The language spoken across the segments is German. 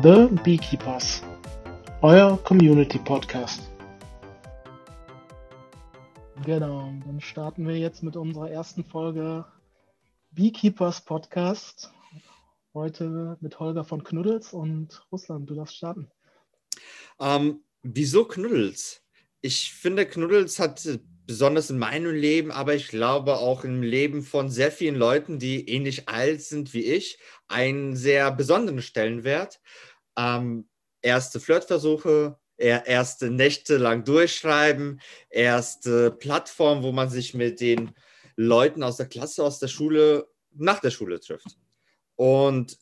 The Beekeepers, euer Community Podcast. Genau, dann starten wir jetzt mit unserer ersten Folge Beekeepers Podcast. Heute mit Holger von Knuddels und Russland. Du darfst starten. Ähm, wieso Knuddels? Ich finde, Knuddels hat besonders in meinem Leben, aber ich glaube auch im Leben von sehr vielen Leuten, die ähnlich alt sind wie ich, einen sehr besonderen Stellenwert. Ähm, erste Flirtversuche, erste Nächte lang durchschreiben, erste Plattform, wo man sich mit den Leuten aus der Klasse, aus der Schule, nach der Schule trifft. Und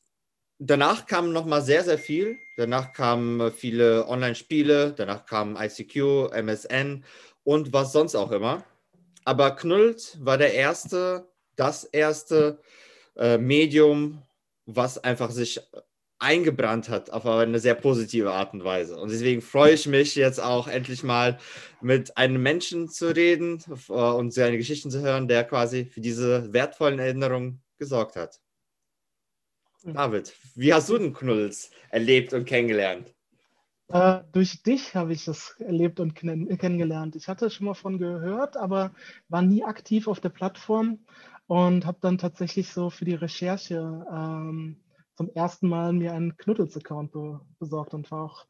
danach kam noch mal sehr, sehr viel. Danach kamen viele Online-Spiele, danach kamen ICQ, MSN und was sonst auch immer. Aber Knullt war der erste, das erste äh, Medium, was einfach sich eingebrannt hat auf eine sehr positive Art und Weise. Und deswegen freue ich mich jetzt auch endlich mal mit einem Menschen zu reden äh, und seine Geschichten zu hören, der quasi für diese wertvollen Erinnerungen gesorgt hat. David, wie hast du den Knulls erlebt und kennengelernt? Äh, durch dich habe ich das erlebt und kennengelernt. Ich hatte schon mal von gehört, aber war nie aktiv auf der Plattform und habe dann tatsächlich so für die Recherche ähm, zum ersten Mal mir einen Knuddels-Account be besorgt und war auch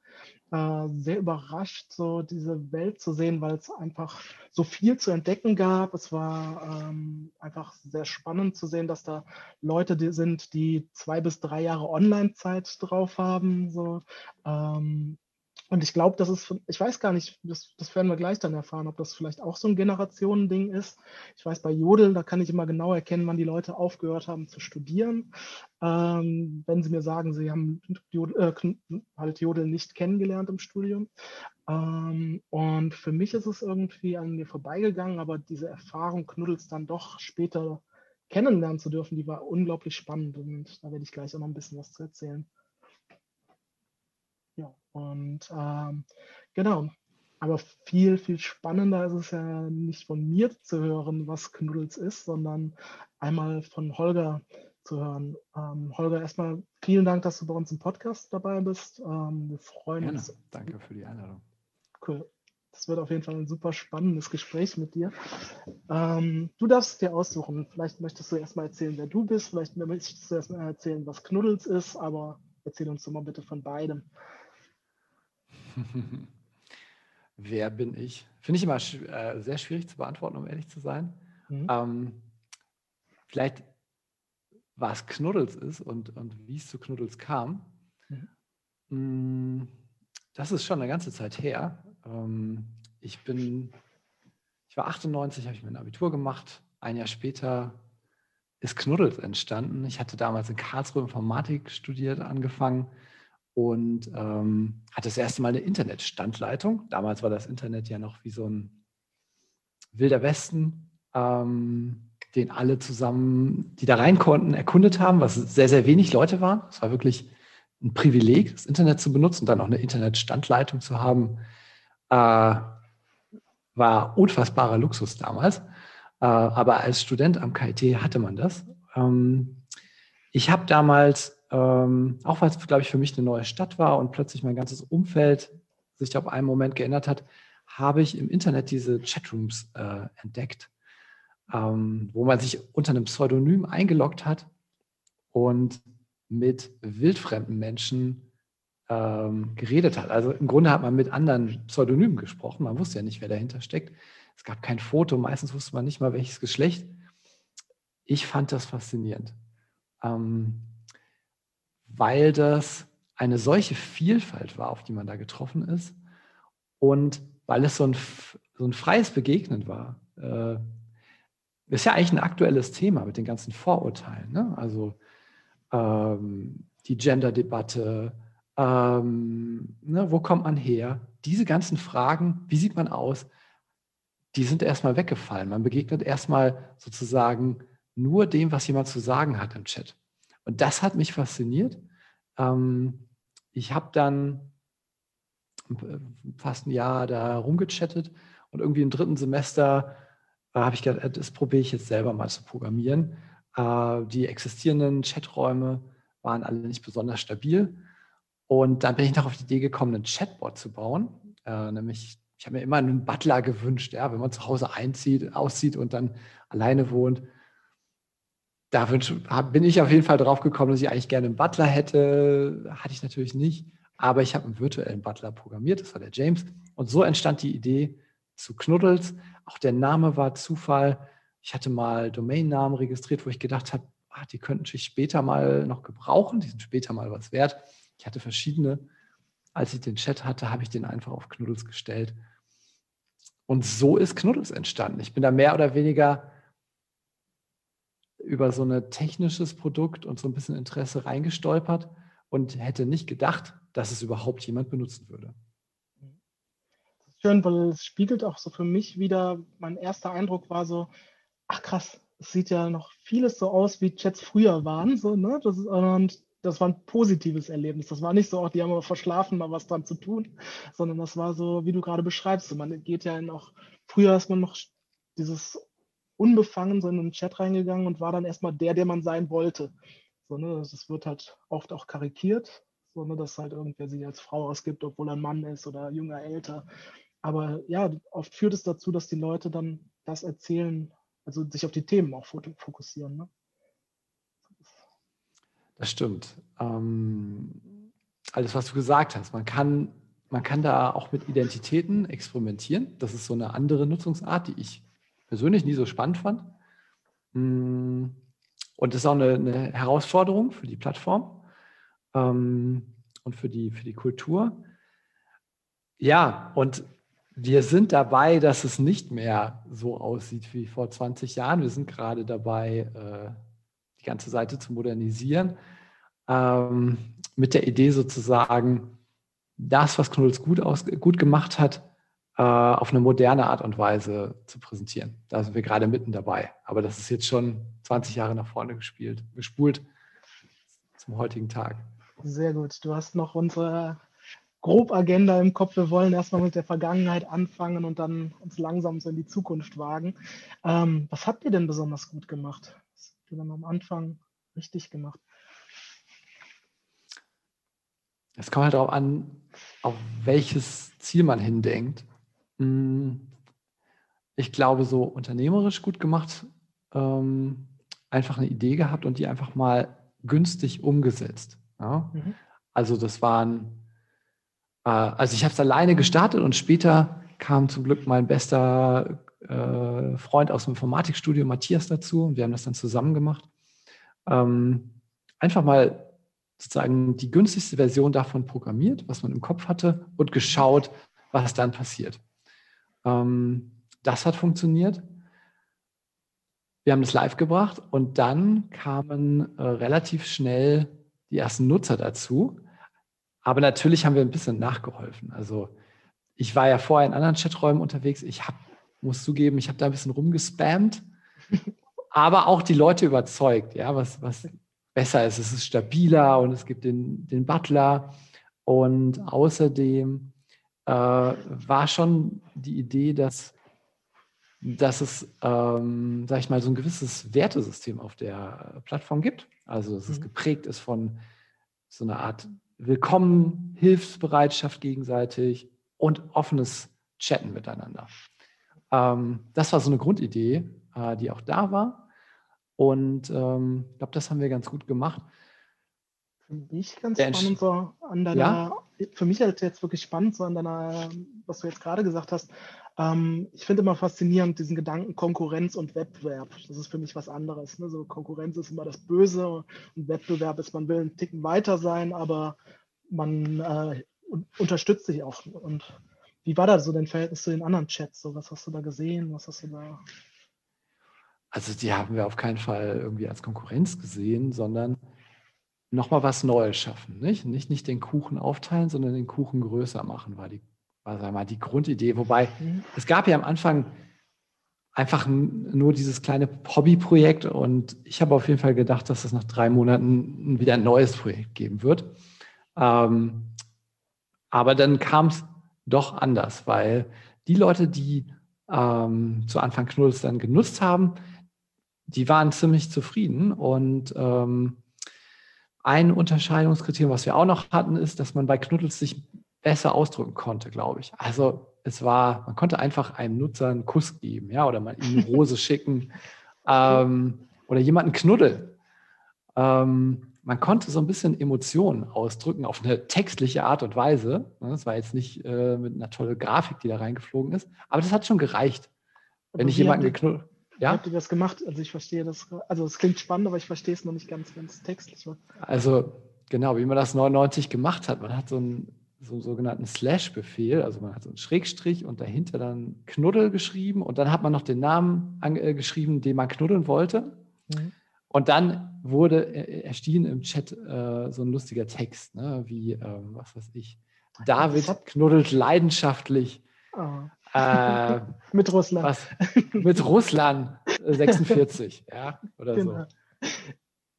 äh, sehr überrascht, so diese Welt zu sehen, weil es einfach so viel zu entdecken gab. Es war ähm, einfach sehr spannend zu sehen, dass da Leute die sind, die zwei bis drei Jahre Online-Zeit drauf haben. So. Ähm, und ich glaube, das ist, ich weiß gar nicht, das, das werden wir gleich dann erfahren, ob das vielleicht auch so ein Generationending ist. Ich weiß, bei Jodel, da kann ich immer genau erkennen, wann die Leute aufgehört haben zu studieren. Ähm, wenn sie mir sagen, sie haben Jodel, äh, halt Jodel nicht kennengelernt im Studium. Ähm, und für mich ist es irgendwie an mir vorbeigegangen, aber diese Erfahrung, Knuddels dann doch später kennenlernen zu dürfen, die war unglaublich spannend und da werde ich gleich auch noch ein bisschen was zu erzählen. Ja, und ähm, genau. Aber viel, viel spannender ist es ja nicht von mir zu hören, was Knuddels ist, sondern einmal von Holger zu hören. Ähm, Holger, erstmal vielen Dank, dass du bei uns im Podcast dabei bist. Ähm, wir freuen Gerne. uns. Danke für die Einladung. Cool. Das wird auf jeden Fall ein super spannendes Gespräch mit dir. Ähm, du darfst dir aussuchen. Vielleicht möchtest du erstmal erzählen, wer du bist. Vielleicht möchtest du erstmal erzählen, was Knuddels ist, aber erzähl uns doch mal bitte von beidem. Wer bin ich? Finde ich immer äh, sehr schwierig zu beantworten, um ehrlich zu sein. Mhm. Ähm, vielleicht, was Knuddels ist und, und wie es zu Knuddels kam. Mhm. Mm, das ist schon eine ganze Zeit her. Ähm, ich bin, ich war 98, habe ich mein Abitur gemacht. Ein Jahr später ist Knuddels entstanden. Ich hatte damals in Karlsruhe Informatik studiert, angefangen und ähm, hatte das erste Mal eine Internetstandleitung. Damals war das Internet ja noch wie so ein wilder Westen, ähm, den alle zusammen, die da rein konnten, erkundet haben, was sehr, sehr wenig Leute waren. Es war wirklich ein Privileg, das Internet zu benutzen und dann auch eine Internetstandleitung zu haben, äh, war unfassbarer Luxus damals. Äh, aber als Student am KIT hatte man das. Ähm, ich habe damals ähm, auch weil es, glaube ich, für mich eine neue Stadt war und plötzlich mein ganzes Umfeld sich auf einen Moment geändert hat, habe ich im Internet diese Chatrooms äh, entdeckt, ähm, wo man sich unter einem Pseudonym eingeloggt hat und mit wildfremden Menschen ähm, geredet hat. Also im Grunde hat man mit anderen Pseudonymen gesprochen. Man wusste ja nicht, wer dahinter steckt. Es gab kein Foto, meistens wusste man nicht mal, welches Geschlecht. Ich fand das faszinierend. Ähm, weil das eine solche Vielfalt war, auf die man da getroffen ist und weil es so ein, so ein freies Begegnen war. Äh, ist ja eigentlich ein aktuelles Thema mit den ganzen Vorurteilen. Ne? Also ähm, die Gender-Debatte, ähm, ne, wo kommt man her? Diese ganzen Fragen, wie sieht man aus, die sind erstmal weggefallen. Man begegnet erstmal sozusagen nur dem, was jemand zu sagen hat im Chat. Und das hat mich fasziniert. Ähm, ich habe dann äh, fast ein Jahr da rumgechattet und irgendwie im dritten Semester äh, habe ich gedacht, äh, das probiere ich jetzt selber mal zu programmieren. Die existierenden Chaträume waren alle nicht besonders stabil. Und dann bin ich noch auf die Idee gekommen, einen Chatbot zu bauen. Nämlich, ich habe mir immer einen Butler gewünscht, ja, wenn man zu Hause einzieht, auszieht und dann alleine wohnt. Da bin ich auf jeden Fall drauf gekommen, dass ich eigentlich gerne einen Butler hätte. Hatte ich natürlich nicht. Aber ich habe einen virtuellen Butler programmiert, das war der James. Und so entstand die Idee zu Knuddels. Auch der Name war Zufall. Ich hatte mal Domainnamen registriert, wo ich gedacht habe, ah, die könnten sich später mal noch gebrauchen, die sind später mal was wert. Ich hatte verschiedene. Als ich den Chat hatte, habe ich den einfach auf Knuddels gestellt. Und so ist Knuddels entstanden. Ich bin da mehr oder weniger über so ein technisches Produkt und so ein bisschen Interesse reingestolpert und hätte nicht gedacht, dass es überhaupt jemand benutzen würde. Schön, weil es spiegelt auch so für mich wieder, mein erster Eindruck war so, ach krass, es sieht ja noch vieles so aus, wie Chats früher waren. So, ne? das ist, und das war ein positives Erlebnis. Das war nicht so, auch die haben aber verschlafen, mal was dran zu tun, sondern das war so, wie du gerade beschreibst. Man geht ja in auch, früher ist man noch dieses unbefangen so in einen Chat reingegangen und war dann erstmal der, der man sein wollte. So, ne? Das wird halt oft auch karikiert, so, ne? dass halt irgendwer sich als Frau ausgibt, obwohl er ein Mann ist oder jünger, älter. Aber ja, oft führt es dazu, dass die Leute dann das erzählen, also sich auf die Themen auch fokussieren. Ne? Das stimmt. Ähm, alles, was du gesagt hast, man kann, man kann da auch mit Identitäten experimentieren. Das ist so eine andere Nutzungsart, die ich persönlich nie so spannend fand. Mm, und das ist auch eine, eine Herausforderung für die Plattform ähm, und für die, für die Kultur. Ja, und wir sind dabei, dass es nicht mehr so aussieht wie vor 20 Jahren. Wir sind gerade dabei, äh, die ganze Seite zu modernisieren, ähm, mit der Idee sozusagen, das, was Knuddels gut, aus, gut gemacht hat, äh, auf eine moderne Art und Weise zu präsentieren. Da sind wir gerade mitten dabei. Aber das ist jetzt schon 20 Jahre nach vorne gespielt, gespult zum heutigen Tag. Sehr gut. Du hast noch unsere Grobagenda im Kopf. Wir wollen erstmal mit der Vergangenheit anfangen und dann uns langsam so in die Zukunft wagen. Ähm, was habt ihr denn besonders gut gemacht? Was habt ihr dann am Anfang richtig gemacht? Es kommt halt darauf an, auf welches Ziel man hindenkt. Hm, ich glaube, so unternehmerisch gut gemacht, ähm, einfach eine Idee gehabt und die einfach mal günstig umgesetzt. Ja? Mhm. Also das waren, äh, also ich habe es alleine gestartet und später kam zum Glück mein bester äh, Freund aus dem Informatikstudio, Matthias, dazu und wir haben das dann zusammen gemacht. Ähm, einfach mal sozusagen die günstigste Version davon programmiert, was man im Kopf hatte und geschaut, was dann passiert. Ähm, das hat funktioniert. Wir haben das live gebracht und dann kamen äh, relativ schnell die ersten Nutzer dazu. Aber natürlich haben wir ein bisschen nachgeholfen. Also ich war ja vorher in anderen Chaträumen unterwegs. Ich hab, muss zugeben, ich habe da ein bisschen rumgespammt, aber auch die Leute überzeugt, ja, was, was besser ist. Es ist stabiler und es gibt den, den Butler. Und außerdem äh, war schon die Idee, dass, dass es, ähm, sag ich mal, so ein gewisses Wertesystem auf der Plattform gibt. Also, dass es mhm. geprägt ist von so einer Art Willkommen, Hilfsbereitschaft gegenseitig und offenes Chatten miteinander. Ähm, das war so eine Grundidee, äh, die auch da war. Und ähm, ich glaube, das haben wir ganz gut gemacht. Für mich ganz Der spannend so an deiner, ja? Für mich halt jetzt wirklich spannend so an deiner, was du jetzt gerade gesagt hast. Ähm, ich finde immer faszinierend diesen Gedanken Konkurrenz und Wettbewerb. Das ist für mich was anderes. Ne? So Konkurrenz ist immer das Böse und Wettbewerb ist, man will einen Ticken weiter sein, aber man äh, unterstützt sich auch. Und wie war da so dein Verhältnis zu den anderen Chats? So, was hast du da gesehen? Was hast du da? Also die haben wir auf keinen Fall irgendwie als Konkurrenz gesehen, sondern nochmal was Neues schaffen. Nicht? nicht? Nicht den Kuchen aufteilen, sondern den Kuchen größer machen, war die, war, sag mal, die Grundidee. Wobei mhm. es gab ja am Anfang einfach nur dieses kleine Hobbyprojekt und ich habe auf jeden Fall gedacht, dass es nach drei Monaten wieder ein neues Projekt geben wird. Ähm, aber dann kam es doch anders, weil die Leute, die ähm, zu Anfang Knuddels dann genutzt haben, die waren ziemlich zufrieden und ähm, ein Unterscheidungskriterium, was wir auch noch hatten, ist, dass man bei Knuddels sich besser ausdrücken konnte, glaube ich. Also es war, man konnte einfach einem Nutzer einen Kuss geben, ja, oder mal ihm eine Rose schicken ähm, oder jemanden knuddeln. Ähm, man konnte so ein bisschen Emotionen ausdrücken auf eine textliche Art und Weise. Das war jetzt nicht äh, mit einer tollen Grafik, die da reingeflogen ist, aber das hat schon gereicht. Wenn ich jemanden geknuddelt. Ja? Habt ihr das gemacht? Also ich verstehe das, also es klingt spannend, aber ich verstehe es noch nicht ganz, wenn es textlich war. Also genau, wie man das 99 gemacht hat. Man hat so einen, so einen sogenannten Slash-Befehl, also man hat so einen Schrägstrich und dahinter dann Knuddel geschrieben und dann hat man noch den Namen äh, geschrieben, den man knuddeln wollte. Mhm. Und dann wurde äh, erschien im Chat äh, so ein lustiger Text, ne, wie, ähm, was weiß ich, David knuddelt leidenschaftlich. Oh. Äh, mit Russland. Was, mit Russland 46, äh, ja, oder genau. so.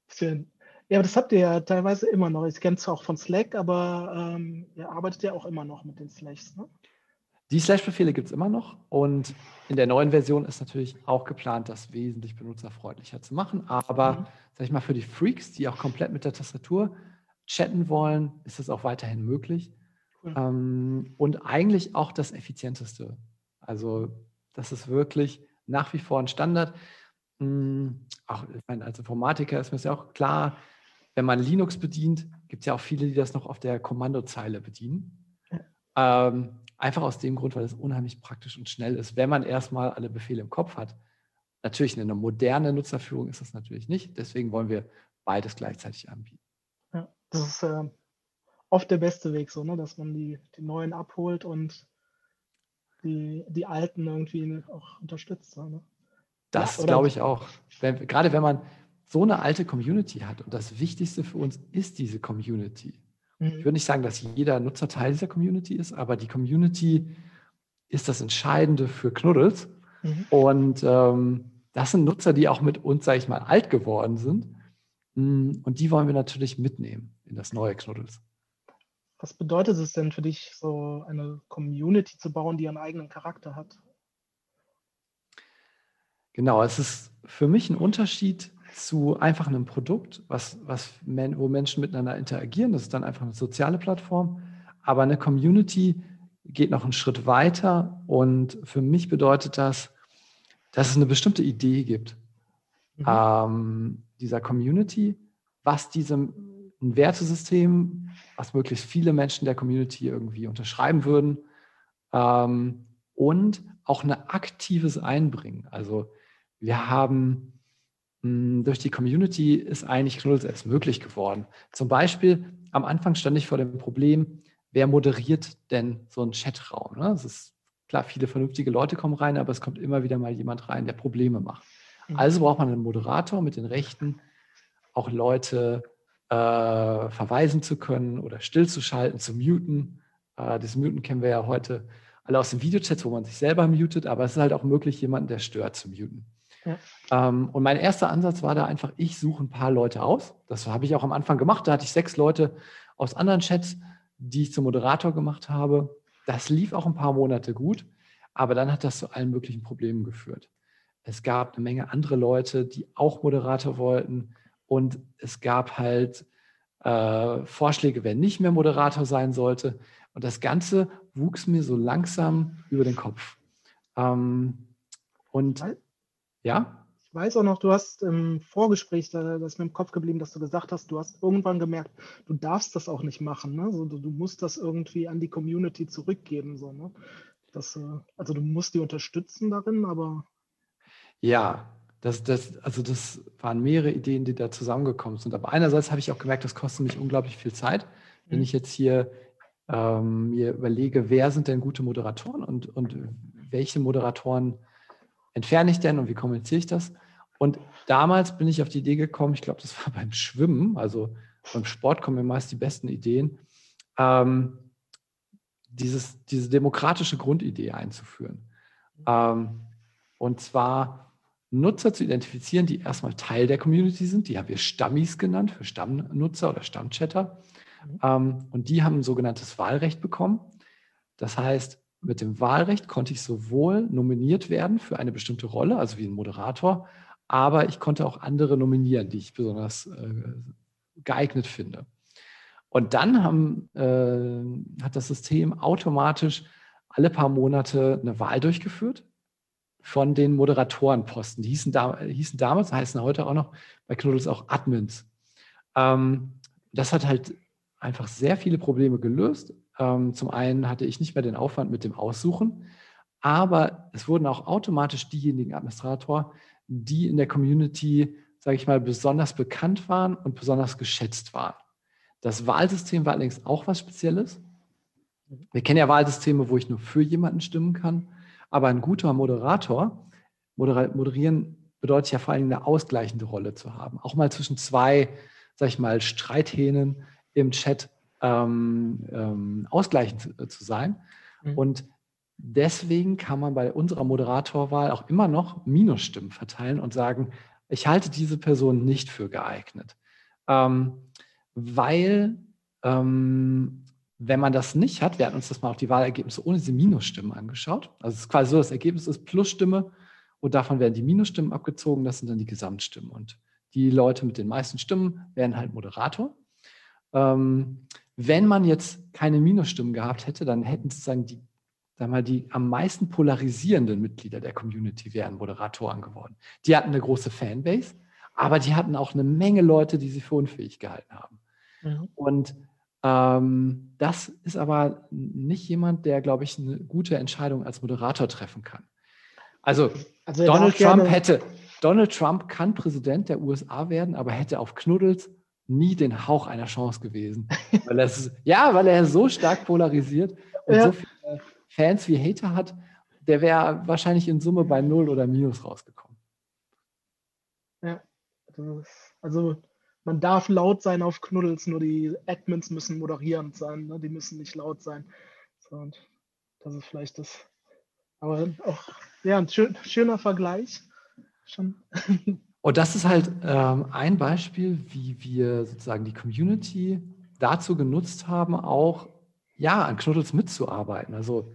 Schön. Ja, aber das habt ihr ja teilweise immer noch. Ich kenne es auch von Slack, aber ähm, ihr arbeitet ja auch immer noch mit den Slashs, ne? Die Slash-Befehle gibt es immer noch und in der neuen Version ist natürlich auch geplant, das wesentlich benutzerfreundlicher zu machen. Aber, mhm. sag ich mal, für die Freaks, die auch komplett mit der Tastatur chatten wollen, ist das auch weiterhin möglich. Cool. Ähm, und eigentlich auch das effizienteste. Also, das ist wirklich nach wie vor ein Standard. Mhm. Auch ich meine, als Informatiker ist mir ja auch klar, wenn man Linux bedient, gibt es ja auch viele, die das noch auf der Kommandozeile bedienen. Ja. Ähm, Einfach aus dem Grund, weil es unheimlich praktisch und schnell ist, wenn man erstmal alle Befehle im Kopf hat. Natürlich eine moderne Nutzerführung ist das natürlich nicht. Deswegen wollen wir beides gleichzeitig anbieten. Ja, das ist äh, oft der beste Weg, so, ne? dass man die, die neuen abholt und die, die alten irgendwie auch unterstützt. Ne? Das ja, glaube ich auch. Wenn, gerade wenn man so eine alte Community hat und das Wichtigste für uns ist diese Community. Ich mhm. würde nicht sagen, dass jeder Nutzer Teil dieser Community ist, aber die Community ist das Entscheidende für Knuddels. Mhm. Und ähm, das sind Nutzer, die auch mit uns, sage ich mal, alt geworden sind. Mm, und die wollen wir natürlich mitnehmen in das neue Knuddels. Was bedeutet es denn für dich, so eine Community zu bauen, die ihren eigenen Charakter hat? Genau, es ist für mich ein Unterschied zu einfach einem Produkt, was, was wo Menschen miteinander interagieren. Das ist dann einfach eine soziale Plattform. Aber eine Community geht noch einen Schritt weiter. Und für mich bedeutet das, dass es eine bestimmte Idee gibt mhm. ähm, dieser Community, was diesem ein Wertesystem, was möglichst viele Menschen der Community irgendwie unterschreiben würden ähm, und auch ein aktives Einbringen. Also wir haben hm, durch die Community ist eigentlich Knuddels erst möglich geworden. Zum Beispiel, am Anfang stand ich vor dem Problem, wer moderiert denn so einen Chatraum? Ne? Es ist klar, viele vernünftige Leute kommen rein, aber es kommt immer wieder mal jemand rein, der Probleme macht. Mhm. Also braucht man einen Moderator mit den Rechten, auch Leute äh, verweisen zu können oder stillzuschalten, zu muten. Äh, das Muten kennen wir ja heute alle aus den Videochats, wo man sich selber mutet, aber es ist halt auch möglich, jemanden, der stört, zu muten. Ähm, und mein erster Ansatz war da einfach, ich suche ein paar Leute aus. Das habe ich auch am Anfang gemacht. Da hatte ich sechs Leute aus anderen Chats, die ich zum Moderator gemacht habe. Das lief auch ein paar Monate gut, aber dann hat das zu allen möglichen Problemen geführt. Es gab eine Menge andere Leute, die auch Moderator wollten und es gab halt äh, Vorschläge, wer nicht mehr Moderator sein sollte. Und das Ganze wuchs mir so langsam über den Kopf. Ähm, und ja? Ich weiß auch noch, du hast im Vorgespräch, da, das ist mir im Kopf geblieben, dass du gesagt hast, du hast irgendwann gemerkt, du darfst das auch nicht machen. Ne? Also, du, du musst das irgendwie an die Community zurückgeben. So, ne? das, äh, also du musst die unterstützen darin, aber. Ja, das, das, also das waren mehrere Ideen, die da zusammengekommen sind. Aber einerseits habe ich auch gemerkt, das kostet mich unglaublich viel Zeit. Wenn mhm. ich jetzt hier ähm, mir überlege, wer sind denn gute Moderatoren und, und welche Moderatoren entferne ich denn und wie kommuniziere ich das? Und damals bin ich auf die Idee gekommen, ich glaube, das war beim Schwimmen, also beim Sport kommen mir meist die besten Ideen, ähm, dieses, diese demokratische Grundidee einzuführen. Ähm, und zwar Nutzer zu identifizieren, die erstmal Teil der Community sind. Die haben wir Stammis genannt, für Stammnutzer oder Stammchatter. Mhm. Ähm, und die haben ein sogenanntes Wahlrecht bekommen. Das heißt, mit dem Wahlrecht konnte ich sowohl nominiert werden für eine bestimmte Rolle, also wie ein Moderator, aber ich konnte auch andere nominieren, die ich besonders äh, geeignet finde. Und dann haben, äh, hat das System automatisch alle paar Monate eine Wahl durchgeführt von den Moderatorenposten. Die hießen, da, hießen damals, heißen heute auch noch bei Knuddels auch Admins. Ähm, das hat halt einfach sehr viele Probleme gelöst. Ähm, zum einen hatte ich nicht mehr den Aufwand mit dem Aussuchen, aber es wurden auch automatisch diejenigen Administrator, die in der Community, sage ich mal, besonders bekannt waren und besonders geschätzt waren. Das Wahlsystem war allerdings auch was Spezielles. Wir kennen ja Wahlsysteme, wo ich nur für jemanden stimmen kann. Aber ein guter Moderator, moderieren bedeutet ja vor allem eine ausgleichende Rolle zu haben. Auch mal zwischen zwei, sag ich mal, Streithähnen im Chat ähm, ähm, ausgleichend zu, zu sein. Mhm. Und deswegen kann man bei unserer Moderatorwahl auch immer noch Minusstimmen verteilen und sagen, ich halte diese Person nicht für geeignet. Ähm, weil ähm, wenn man das nicht hat, wir hatten uns das mal auch die Wahlergebnisse ohne diese Minusstimmen angeschaut. Also es ist quasi so, das Ergebnis ist Plusstimme und davon werden die Minusstimmen abgezogen, das sind dann die Gesamtstimmen. Und die Leute mit den meisten Stimmen werden halt Moderator. Ähm, wenn man jetzt keine Minusstimmen gehabt hätte, dann hätten sozusagen die, sagen mal, die am meisten polarisierenden Mitglieder der Community wären Moderatoren geworden. Die hatten eine große Fanbase, aber die hatten auch eine Menge Leute, die sie für unfähig gehalten haben. Mhm. Und ähm, das ist aber nicht jemand, der, glaube ich, eine gute Entscheidung als Moderator treffen kann. Also, also Donald Trump hätte, Donald Trump kann Präsident der USA werden, aber hätte auf Knuddels nie den Hauch einer Chance gewesen. Weil ist, ja, weil er so stark polarisiert und ja. so viele Fans wie Hater hat, der wäre wahrscheinlich in Summe bei Null oder Minus rausgekommen. Ja, also man darf laut sein auf Knuddels, nur die Admins müssen moderierend sein, ne? die müssen nicht laut sein. So, und das ist vielleicht das. Aber auch, ja, ein schön, schöner Vergleich. Schon. Und das ist halt ähm, ein Beispiel, wie wir sozusagen die Community dazu genutzt haben, auch ja, an Knuddels mitzuarbeiten. Also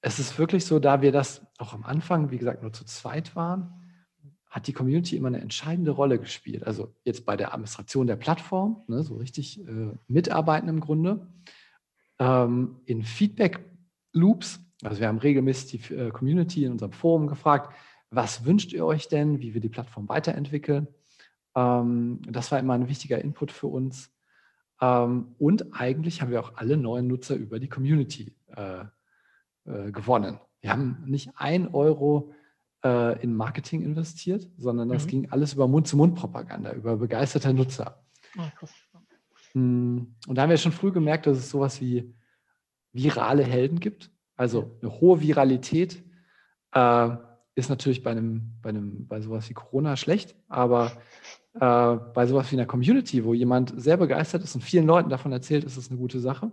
es ist wirklich so, da wir das auch am Anfang, wie gesagt, nur zu zweit waren, hat die Community immer eine entscheidende Rolle gespielt. Also jetzt bei der Administration der Plattform, ne, so richtig äh, mitarbeiten im Grunde. Ähm, in Feedback-Loops, also wir haben regelmäßig die äh, Community in unserem Forum gefragt, was wünscht ihr euch denn, wie wir die Plattform weiterentwickeln? Ähm, das war immer ein wichtiger Input für uns. Ähm, und eigentlich haben wir auch alle neuen Nutzer über die Community äh, äh gewonnen. Wir haben nicht ein Euro äh, in Marketing investiert, sondern das mhm. ging alles über Mund-zu-Mund-Propaganda, über begeisterte Nutzer. Oh, und da haben wir schon früh gemerkt, dass es sowas wie virale Helden gibt. Also eine hohe Viralität äh, ist natürlich bei einem, bei einem, bei sowas wie Corona schlecht, aber äh, bei sowas wie einer Community, wo jemand sehr begeistert ist und vielen Leuten davon erzählt, ist es eine gute Sache.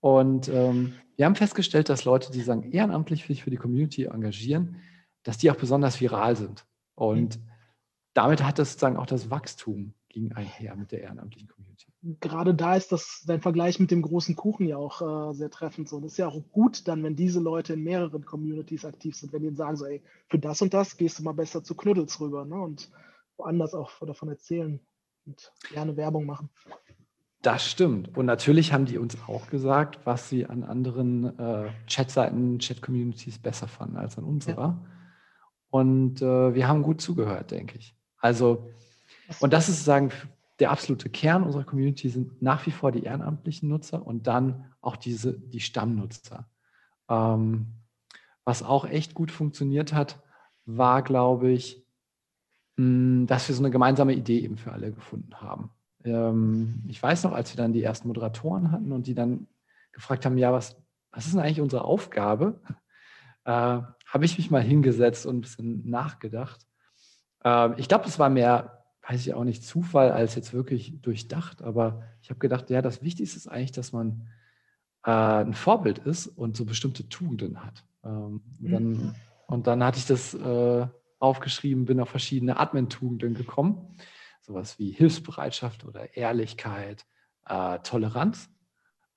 Und ähm, wir haben festgestellt, dass Leute, die sagen, ehrenamtlich sich für die Community engagieren, dass die auch besonders viral sind. Und mhm. damit hat das sozusagen auch das Wachstum ging einher mit der ehrenamtlichen Community. Gerade da ist das dein Vergleich mit dem großen Kuchen ja auch äh, sehr treffend. So, das ist ja auch gut dann, wenn diese Leute in mehreren Communities aktiv sind, wenn die sagen so, ey, für das und das gehst du mal besser zu Knuddels rüber, ne? Und woanders auch davon erzählen und gerne Werbung machen. Das stimmt. Und natürlich haben die uns auch gesagt, was sie an anderen äh, Chatseiten, Chat-Communities besser fanden als an unserer. Ja. Und äh, wir haben gut zugehört, denke ich. Also, und das ist sagen, der absolute Kern unserer Community sind nach wie vor die ehrenamtlichen Nutzer und dann auch diese, die Stammnutzer. Ähm, was auch echt gut funktioniert hat, war, glaube ich, mh, hm, dass wir so eine gemeinsame Idee eben für alle gefunden haben. Ähm, ich weiß noch, als wir dann die ersten Moderatoren hatten und die dann gefragt haben, ja, was, was ist denn eigentlich unsere Aufgabe? Äh, habe ich mich mal hingesetzt und ein bisschen nachgedacht. Ähm, ich glaube, es war mehr, weiß ich auch nicht, Zufall als jetzt wirklich durchdacht, aber ich habe gedacht, ja, das Wichtigste ist eigentlich, dass man äh, ein Vorbild ist und so bestimmte Tugenden hat. Ähm, und, dann, mhm. und, dann, hatte ich das äh, aufgeschrieben, bin auf verschiedene Admin-Tugenden gekommen, sowas wie Hilfsbereitschaft oder Ehrlichkeit, äh, Toleranz,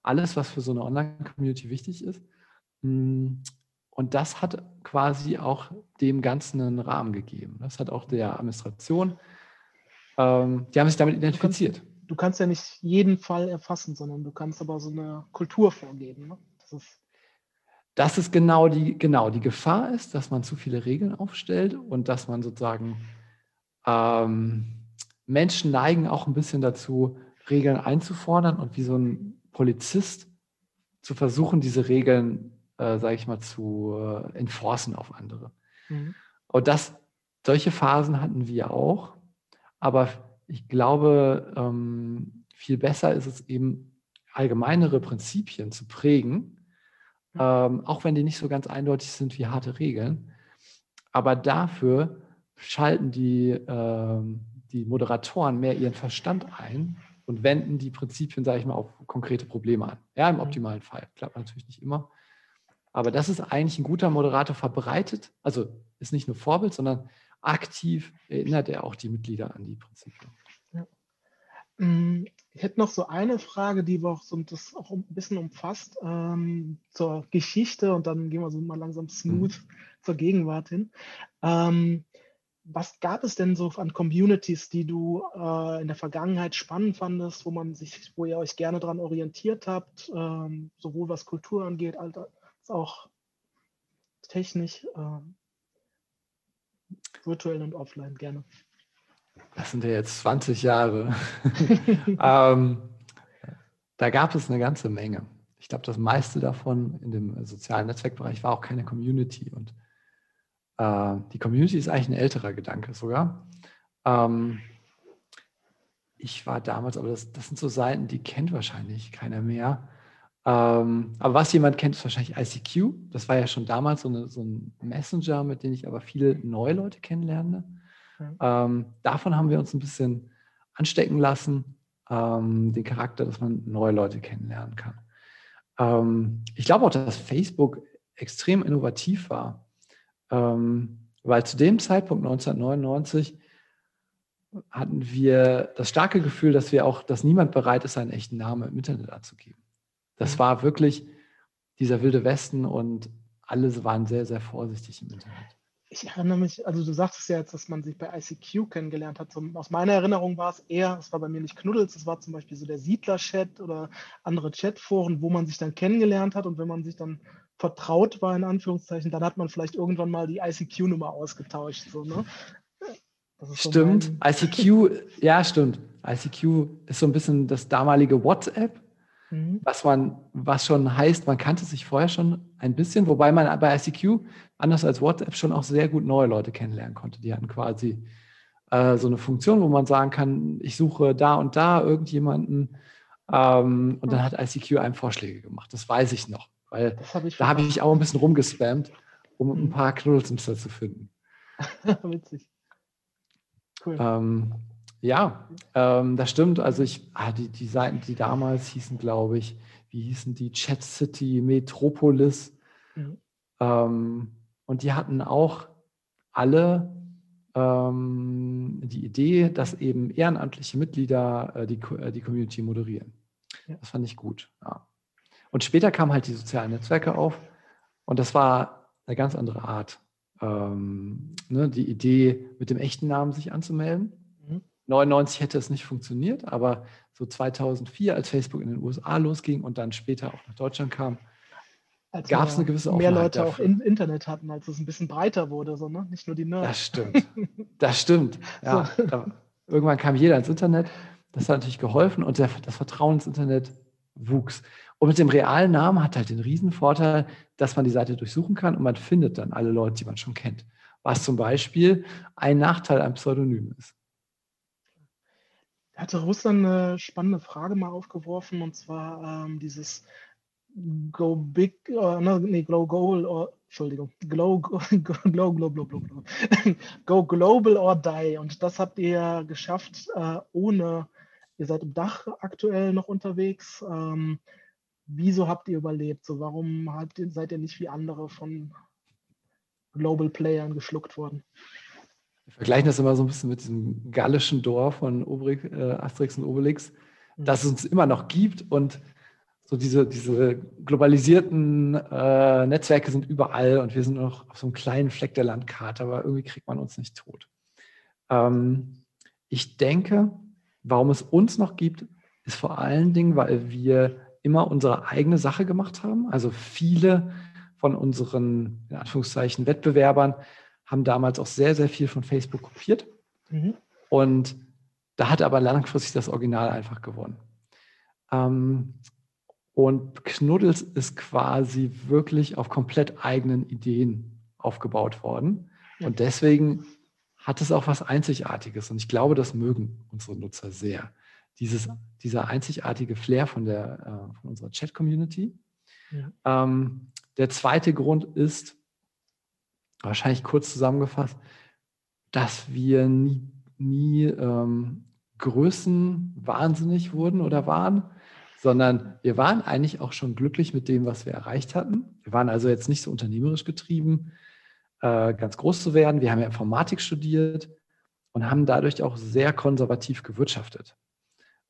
alles, was für so eine Online-Community wichtig ist. Hm, und das hat quasi auch dem Ganzen einen Rahmen gegeben. Das hat auch der Administration, ähm, die haben sich damit identifiziert. du kannst ja nicht jeden Fall erfassen, sondern du kannst aber so eine Kultur vorgeben. Ne? Das ist das ist genau die, genau, die Gefahr ist, dass man zu viele Regeln aufstellt und dass man sozusagen ähm, Menschen neigen auch ein bisschen dazu, Regeln einzufordern und wie so ein Polizist zu versuchen, diese Regeln, äh, sage ich mal, zu äh, enforcen auf andere. Mhm. Und das, solche Phasen hatten wir auch, aber ich glaube, ähm, viel besser ist es eben, allgemeinere Prinzipien zu prägen, ähm, auch wenn die nicht so ganz eindeutig sind wie harte Regeln. Aber dafür schalten die, ähm, die Moderatoren mehr ihren Verstand ein und wenden die Prinzipien, sage ich mal, auf konkrete Probleme an. Ja, im mhm. optimalen Fall. Klappt natürlich nicht immer. Aber das ist eigentlich ein guter Moderator verbreitet, also ist nicht nur Vorbild, sondern aktiv erinnert er auch die Mitglieder an die Prinzipien. Ja. Mm, ich hätte noch so eine Frage, die wir auch so das auch ein bisschen umfasst ähm, zur Geschichte und dann gehen wir so mal langsam smooth mhm. zur Gegenwart hin. Ähm, was gab es denn so an Communities, die du äh, in der Vergangenheit spannend fandest, wo man sich, wo ihr euch gerne daran orientiert habt, ähm, sowohl was Kultur angeht, auch technisch, äh, virtuell und offline gerne? das sind ja jetzt 20 Jahre, ähm, da gab es eine ganze Menge. Ich glaube, das meiste davon in dem sozialen Netzwerkbereich war auch keine Community. Und äh, die Community ist eigentlich ein älterer Gedanke sogar. Ähm, ich war damals, aber das, das, sind so Seiten, die kennt wahrscheinlich keiner mehr. Ähm, aber was jemand kennt, ist wahrscheinlich ICQ. Das war ja schon damals so, eine, so ein Messenger, mit dem ich aber viele neue Leute kennenlernte. Ähm, davon haben wir uns ein bisschen anstecken lassen, ähm, den Charakter, dass man neue Leute kennenlernen kann. Ähm, ich glaube auch, dass Facebook extrem innovativ war, ähm, weil zu dem Zeitpunkt 1999 hatten wir das starke Gefühl, dass wir auch, dass niemand bereit ist, seinen echten Namen im Internet anzugeben. Das mhm. war wirklich dieser wilde Westen und alle waren sehr, sehr vorsichtig im Internet ich erinnere mich, also du sagtest ja jetzt, dass man sich bei ICQ kennengelernt hat. Zum, aus meiner Erinnerung war es eher, es war bei mir nicht Knuddels, es war zum Beispiel so der Siedler-Chat oder andere Chatforen, wo man sich dann kennengelernt hat und wenn man sich dann vertraut war, in Anführungszeichen, dann hat man vielleicht irgendwann mal die ICQ-Nummer ausgetauscht. So, ne? stimmt, so ICQ, ja, stimmt. ICQ ist so ein bisschen das damalige WhatsApp Mhm. Was man, was schon heißt, man kannte sich vorher schon ein bisschen, wobei man bei ICQ, anders als WhatsApp, schon auch sehr gut neue Leute kennenlernen konnte. Die hatten quasi äh, so eine Funktion, wo man sagen kann, ich suche da und da irgendjemanden ähm, und dann hat ICQ einem Vorschläge gemacht. Das weiß ich noch, weil hab ich da habe ich auch ein bisschen rumgespammt, um mhm. ein paar Knuddelsimster zu finden. Witzig. Cool. Ähm, ja, ähm, das stimmt. Also ich, ah, die, die Seiten, die damals hießen, glaube ich, wie hießen die? Chat City, Metropolis. Mhm. Ähm, und die hatten auch alle ähm, die Idee, dass eben ehrenamtliche Mitglieder äh, die, äh, die Community moderieren. Ja. Das fand ich gut. Ja. Und später kamen halt die sozialen Netzwerke auf und das war eine ganz andere Art. Ähm, ne, die Idee, mit dem echten Namen sich anzumelden 99 hätte es nicht funktioniert, aber so 2004, als Facebook in den USA losging und dann später auch nach Deutschland kam, gab es eine gewisse Offenheit Mehr Leute dafür. auch in Internet hatten, als es ein bisschen breiter wurde, so, ne? nicht nur die Nerds. Das stimmt. Das stimmt. Ja, so. da, irgendwann kam jeder ins Internet. Das hat natürlich geholfen und der, das Vertrauen ins Internet wuchs. Und mit dem realen Namen hat halt den Riesenvorteil, dass man die Seite durchsuchen kann und man findet dann alle Leute, die man schon kennt. Was zum Beispiel ein Nachteil am Pseudonym ist hatte Russland eine spannende Frage mal aufgeworfen und zwar ähm, dieses Go Big, äh, nee, Glow Goal, or, Entschuldigung, Glow, Glow, Glow, Glow, Glow, Glow, Go Global or Die. Und das habt ihr geschafft, äh, ohne, ihr seid im Dach aktuell noch unterwegs. Ähm, wieso habt ihr überlebt? So, warum ihr, seid ihr nicht wie andere von Global Playern geschluckt worden? Wir vergleichen das immer so ein bisschen mit diesem gallischen Dorf von Obrig, äh, Asterix und Obelix, mhm. das es uns immer noch gibt und so diese, diese globalisierten äh, Netzwerke sind überall und wir sind noch auf so einem kleinen Fleck der Landkarte, aber irgendwie kriegt man uns nicht tot. Ähm, ich denke, warum es uns noch gibt, ist vor allen Dingen, weil wir immer unsere eigene Sache gemacht haben. Also viele von unseren, in Anführungszeichen, Wettbewerbern haben damals auch sehr, sehr viel von Facebook kopiert. Mhm. Und da hat aber langfristig das Original einfach gewonnen. Ähm, und Knuddels ist quasi wirklich auf komplett eigenen Ideen aufgebaut worden. Und deswegen hat es auch was Einzigartiges. Und ich glaube, das mögen unsere Nutzer sehr. Dieses, dieser einzigartige Flair von, der, äh, von unserer Chat-Community. Ja. Ähm, der zweite Grund ist, wahrscheinlich kurz zusammengefasst, dass wir nie, nie ähm, größenwahnsinnig wurden oder waren, sondern wir waren eigentlich auch schon glücklich mit dem, was wir erreicht hatten. Wir waren also jetzt nicht so unternehmerisch getrieben, äh, ganz groß zu werden. Wir haben ja Informatik studiert und haben dadurch auch sehr konservativ gewirtschaftet.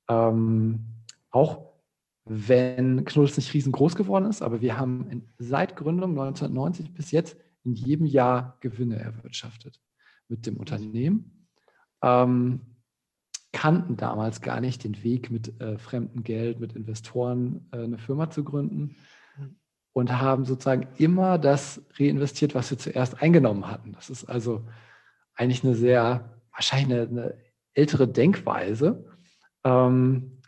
Ähm, auch wenn Knuddels nicht riesengroß geworden ist, aber wir haben in, seit Gründung 1990 bis jetzt in jedem Jahr Gewinne erwirtschaftet mit dem Unternehmen. Ähm, kannten damals gar nicht den Weg mit äh, fremdem Geld, mit Investoren äh, eine Firma zu gründen und haben sozusagen immer das reinvestiert, was wir zuerst eingenommen hatten. Das ist also eigentlich eine sehr, wahrscheinlich eine, eine ältere Denkweise. Ähm,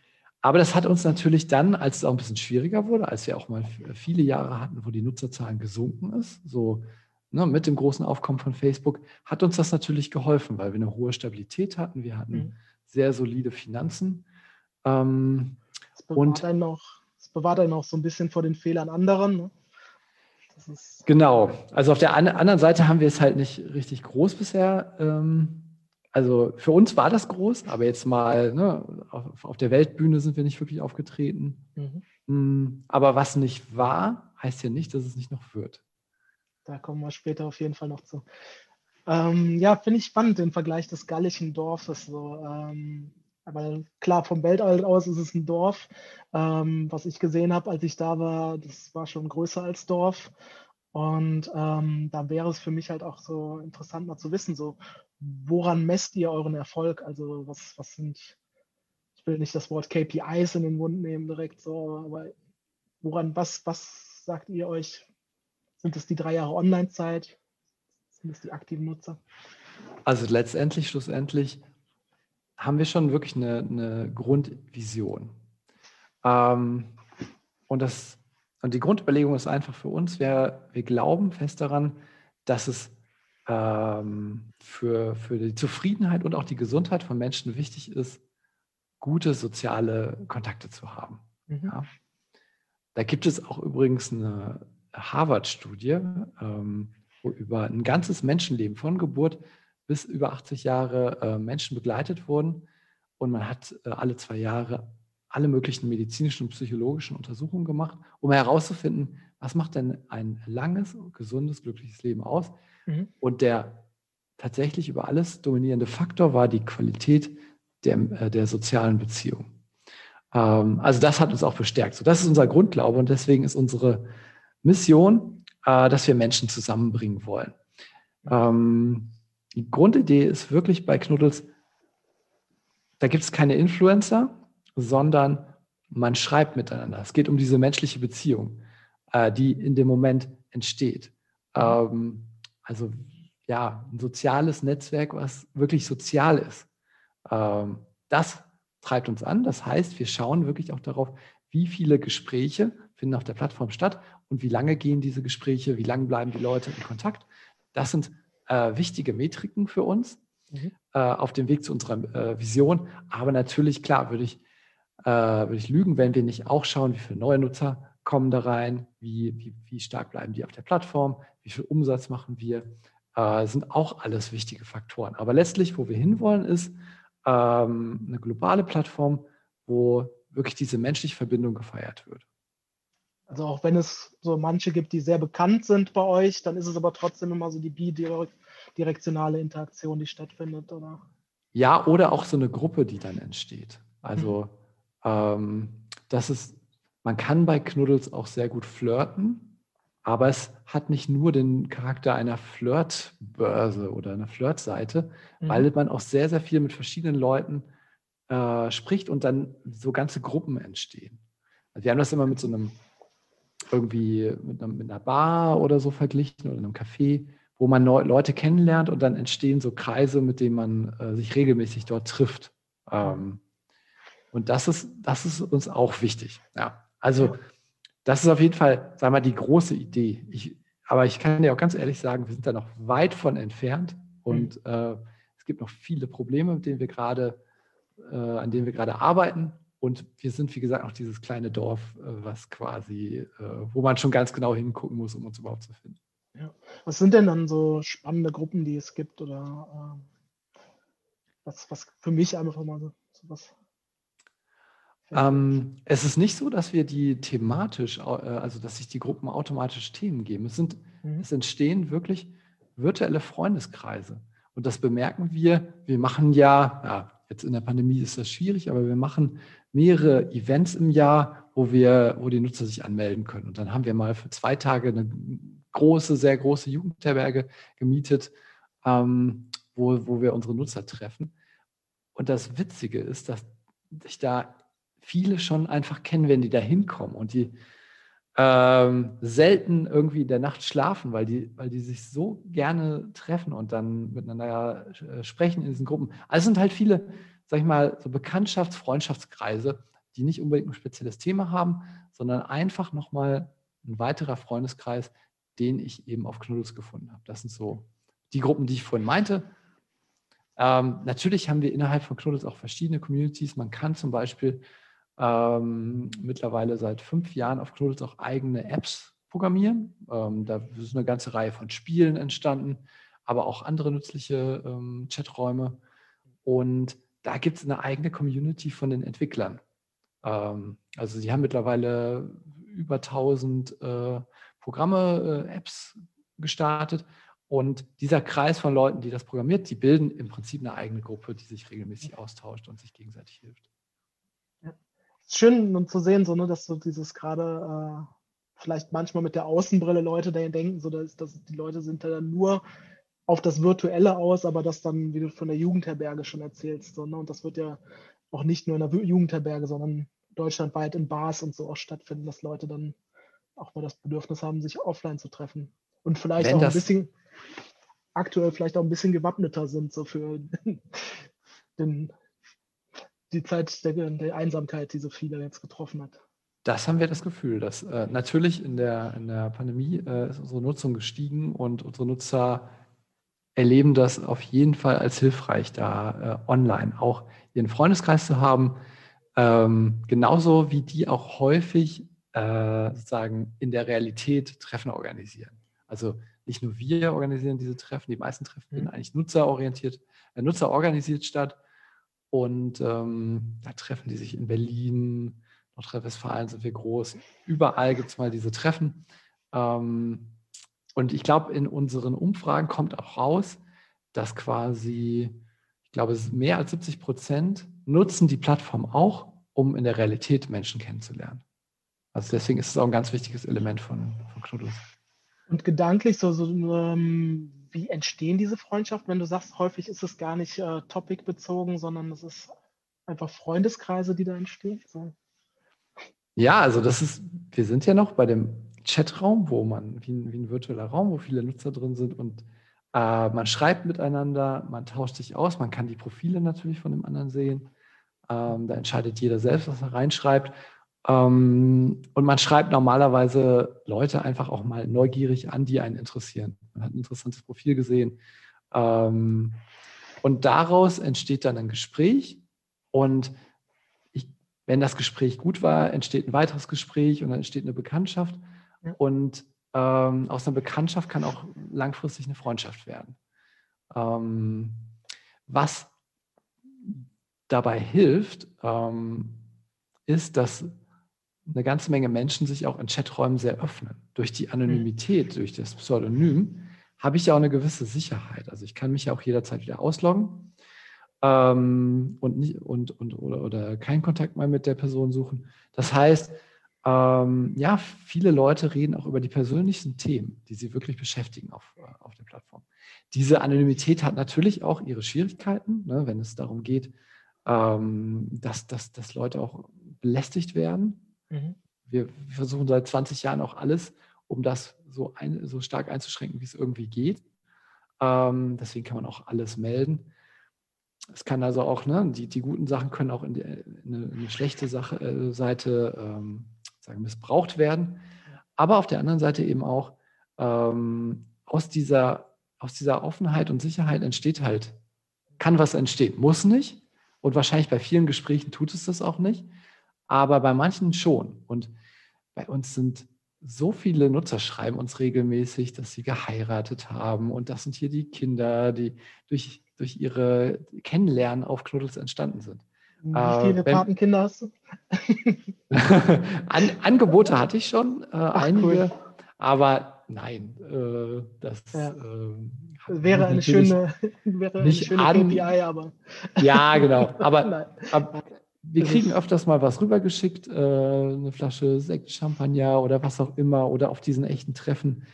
aber das hat uns natürlich dann, als es auch ein bisschen schwieriger wurde, als wir auch mal viele Jahre hatten, wo die Nutzerzahlen gesunken ist, so ne, mit dem großen Aufkommen von Facebook, hat uns das natürlich geholfen, weil wir eine hohe Stabilität hatten. Wir hatten mhm. sehr solide Finanzen. Ähm, das bewahrt und einen auch, das bewahrt einen auch so ein bisschen vor den Fehlern anderen. Ne? Genau. Also auf der anderen Seite haben wir es halt nicht richtig groß bisher ähm, also für uns war das groß, aber jetzt mal ne, auf, auf, der Weltbühne sind wir nicht wirklich aufgetreten. Mhm. Mm, aber was nicht war, heißt ja nicht, dass es nicht noch wird. Da kommen wir später auf jeden Fall noch zu. Ähm, ja, finde ich spannend, den Vergleich des gallischen Dorfes. So, ähm, aber klar, vom Weltall aus ist es ein Dorf. Ähm, was ich gesehen habe, als ich da war, das war schon größer als Dorf. Und ähm, da wäre es für mich halt auch so interessant mal zu wissen, so woran messt ihr euren Erfolg? Also was, was sind, ich will nicht das Wort KPIs in den Mund nehmen direkt so, aber woran, was, was sagt ihr euch? Sind es die drei Jahre Online-Zeit? Sind es die aktiven Nutzer? Also letztendlich, schlussendlich haben wir schon wirklich eine, eine Grundvision. Ähm, und, das, und die Grundüberlegung ist einfach für uns, wir, wir glauben fest daran, dass es ähm, für, für die Zufriedenheit und auch die Gesundheit von Menschen wichtig ist, gute soziale Kontakte zu haben. Mhm. Ja. Da gibt es auch übrigens eine Harvard-Studie, ähm, wo über ein ganzes Menschenleben von Geburt bis über 80 Jahre äh, Menschen begleitet wurden. Und man hat äh, alle zwei Jahre alle möglichen medizinischen und psychologischen Untersuchungen gemacht, um herauszufinden, was macht denn ein langes, gesundes, glückliches Leben aus? Mhm. Und der tatsächlich über alles dominierende Faktor war die Qualität der, äh, der sozialen Beziehung. Ähm, also das hat uns auch bestärkt. So, das ist unser Grundglaube und deswegen ist unsere Mission, äh, dass wir Menschen zusammenbringen wollen. Ähm, die Grundidee ist wirklich bei Knuddels, da gibt es keine Influencer, sondern man schreibt miteinander. Es geht um diese menschliche Beziehung, äh, die in dem Moment entsteht. Ähm, also ja, ein soziales Netzwerk, was wirklich sozial ist. Ähm, das treibt uns an. Das heißt, wir schauen wirklich auch darauf, wie viele Gespräche finden auf der Plattform statt und wie lange gehen diese Gespräche, wie lange bleiben die Leute in Kontakt. Das sind äh, wichtige Metriken für uns mhm. äh, auf dem Weg zu unserer äh, Vision. Aber natürlich, klar, würde ich, äh, würde ich lügen, wenn wir nicht auch schauen, wie viele neue Nutzer kommen da rein, wie, wie, wie stark bleiben die auf der Plattform, wie viel Umsatz machen wir, äh, sind auch alles wichtige Faktoren. Aber letztlich, wo wir hinwollen, ist ähm, eine globale Plattform, wo wirklich diese menschliche Verbindung gefeiert wird. Also auch wenn es so manche gibt, die sehr bekannt sind bei euch, dann ist es aber trotzdem immer so die bidirektionale Interaktion, die stattfindet, oder? Ja, oder auch so eine Gruppe, die dann entsteht. Also mhm. ähm, das ist, man kann bei Knuddels auch sehr gut flirten. Aber es hat nicht nur den Charakter einer Flirtbörse oder einer Flirtseite, mhm. weil man auch sehr, sehr viel mit verschiedenen Leuten äh, spricht und dann so ganze Gruppen entstehen. Also wir haben das immer mit so einem irgendwie mit einer, mit einer Bar oder so verglichen oder einem Café, wo man Leute kennenlernt und dann entstehen so Kreise, mit denen man äh, sich regelmäßig dort trifft. Ähm, und das ist, das ist uns auch wichtig. Ja, also das ist auf jeden Fall, sagen wir mal, die große Idee. Ich, aber ich kann dir auch ganz ehrlich sagen, wir sind da noch weit von entfernt und mhm. äh, es gibt noch viele Probleme, mit denen wir gerade, äh, an denen wir gerade arbeiten. Und wir sind, wie gesagt, noch dieses kleine Dorf, äh, was quasi, äh, wo man schon ganz genau hingucken muss, um uns überhaupt zu finden. Ja. Was sind denn dann so spannende Gruppen, die es gibt? Oder äh, was, was für mich einfach mal so was ähm, es ist nicht so, dass wir die thematisch, äh, also dass sich die Gruppen automatisch Themen geben. Es, sind, mhm. es entstehen wirklich virtuelle Freundeskreise. Und das bemerken wir. Wir machen ja, ja, jetzt in der Pandemie ist das schwierig, aber wir machen mehrere Events im Jahr, wo wir, wo die Nutzer sich anmelden können. Und dann haben wir mal für zwei Tage eine große, sehr große Jugendherberge gemietet, ähm, wo, wo wir unsere Nutzer treffen. Und das Witzige ist, dass sich da viele schon einfach kennen, wenn die da hinkommen und die ähm, selten irgendwie in der Nacht schlafen, weil die, weil die sich so gerne treffen und dann miteinander äh, sprechen in diesen Gruppen. Also sind halt viele, sag ich mal, so Bekanntschafts-, Freundschaftskreise, die nicht unbedingt ein spezielles Thema haben, sondern einfach nochmal ein weiterer Freundeskreis, den ich eben auf Knuddels gefunden habe. Das sind so die Gruppen, die ich vorhin meinte. Ähm, natürlich haben wir innerhalb von Knuddels auch verschiedene Communities. Man kann zum Beispiel ähm, mittlerweile seit fünf Jahren auf Knuddels auch eigene Apps programmieren. Ähm, da ist eine ganze Reihe von Spielen entstanden, aber auch andere nützliche ähm, Chaträume. Und da gibt es eine eigene Community von den Entwicklern. Ähm, also sie haben mittlerweile über 1000 äh, Programme, äh, Apps gestartet. Und dieser Kreis von Leuten, die das programmiert, die bilden im Prinzip eine eigene Gruppe, die sich regelmäßig austauscht und sich gegenseitig hilft schön zu sehen, so, ne, dass so dieses gerade äh, vielleicht manchmal mit der Außenbrille Leute denken, so dass, dass die Leute sind dann nur auf das Virtuelle aus, aber das dann, wie du von der Jugendherberge schon erzählst, so, ne, und das wird ja auch nicht nur in der Jugendherberge, sondern deutschlandweit in Bars und so auch stattfinden, dass Leute dann auch mal das Bedürfnis haben, sich offline zu treffen. Und vielleicht Wenn auch ein bisschen aktuell vielleicht auch ein bisschen gewappneter sind, so für den die Zeit der, der, Einsamkeit, die so viele jetzt getroffen hat. Das haben wir das Gefühl, dass äh, natürlich in der, in der Pandemie äh, ist unsere Nutzung gestiegen und unsere Nutzer erleben das auf jeden Fall als hilfreich, da äh, online auch ihren Freundeskreis zu haben. Ähm, genauso wie die auch häufig äh, sozusagen in der Realität Treffen organisieren. Also nicht nur wir organisieren diese Treffen, die meisten Treffen mhm. finden eigentlich nutzerorientiert, äh, nutzerorganisiert statt. Und ähm, da treffen die sich in Berlin, Nordrhein-Westfalen sind wir groß. Überall gibt es mal diese Treffen. Ähm, und ich glaube, in unseren Umfragen kommt auch raus, dass quasi, ich glaube, mehr als 70 Prozent nutzen die Plattform auch, um in der Realität Menschen kennenzulernen. Also deswegen ist es auch ein ganz wichtiges Element von, von Knuddels. Und gedanklich so, so ähm, wie entstehen diese Freundschaften, wenn du sagst, häufig ist es gar nicht äh, topic-bezogen, sondern es ist einfach Freundeskreise, die da entstehen? So. Ja, also das ist, wir sind ja noch bei dem Chatraum, wo man, wie ein, wie ein virtueller Raum, wo viele Nutzer drin sind und äh, man schreibt miteinander, man tauscht sich aus, man kann die Profile natürlich von dem anderen sehen. Ähm, da entscheidet jeder selbst, was er reinschreibt. Ähm, und man schreibt normalerweise Leute einfach auch mal neugierig an, die einen interessieren. Man hat ein interessantes Profil gesehen. Ähm, und daraus entsteht dann ein Gespräch. Und ich, wenn das Gespräch gut war, entsteht ein weiteres Gespräch und dann entsteht eine Bekanntschaft. Und ähm, aus einer Bekanntschaft kann auch langfristig eine Freundschaft werden. Was dabei hilft, ist, dass eine ganze Menge Menschen sich auch in Chaträumen sehr öffnen. Durch die Anonymität, mhm. durch das Pseudonym, habe ich ja auch eine gewisse Sicherheit. Also ich kann mich ja auch jederzeit wieder ausloggen ähm, und, nicht, und, und oder, oder keinen Kontakt mehr mit der Person suchen. Das heißt, ähm, ja, viele Leute reden auch über die persönlichsten Themen, die sie wirklich beschäftigen auf, äh, auf der Plattform. Diese Anonymität hat natürlich auch ihre Schwierigkeiten, ne, wenn es darum geht, ähm, dass, dass, dass Leute auch belästigt werden. Mhm. Wir versuchen seit 20 Jahren auch alles, um das so, ein, so stark einzuschränken, wie es irgendwie geht. Ähm, deswegen kann man auch alles melden. Es kann also auch, ne, die, die guten Sachen können auch in, die, in eine, eine, schlechte Sache, äh, Seite ähm, sagen, missbraucht werden. Aber auf der anderen Seite eben auch ähm, aus, dieser, aus dieser Offenheit und Sicherheit entsteht halt, kann was entstehen. Muss nicht. Und wahrscheinlich bei vielen Gesprächen tut es das auch nicht. Aber bei manchen schon. Und bei uns sind so viele Nutzer schreiben uns regelmäßig, dass sie geheiratet haben und das sind hier die Kinder, die durch, durch ihre Kennenlernen auf Knuddels entstanden sind. Wie viele äh, Patenkinder hast du? An, Angebote hatte ich schon, äh, Ach, einige, cool. aber nein, äh, das ja. äh, wäre eine schöne, wäre eine schöne an, KPI, aber. Ja, genau. Aber, aber wir kriegen öfters mal was rübergeschickt, äh, eine Flasche Sekt, Champagner oder was auch immer, oder auf diesen echten Treffen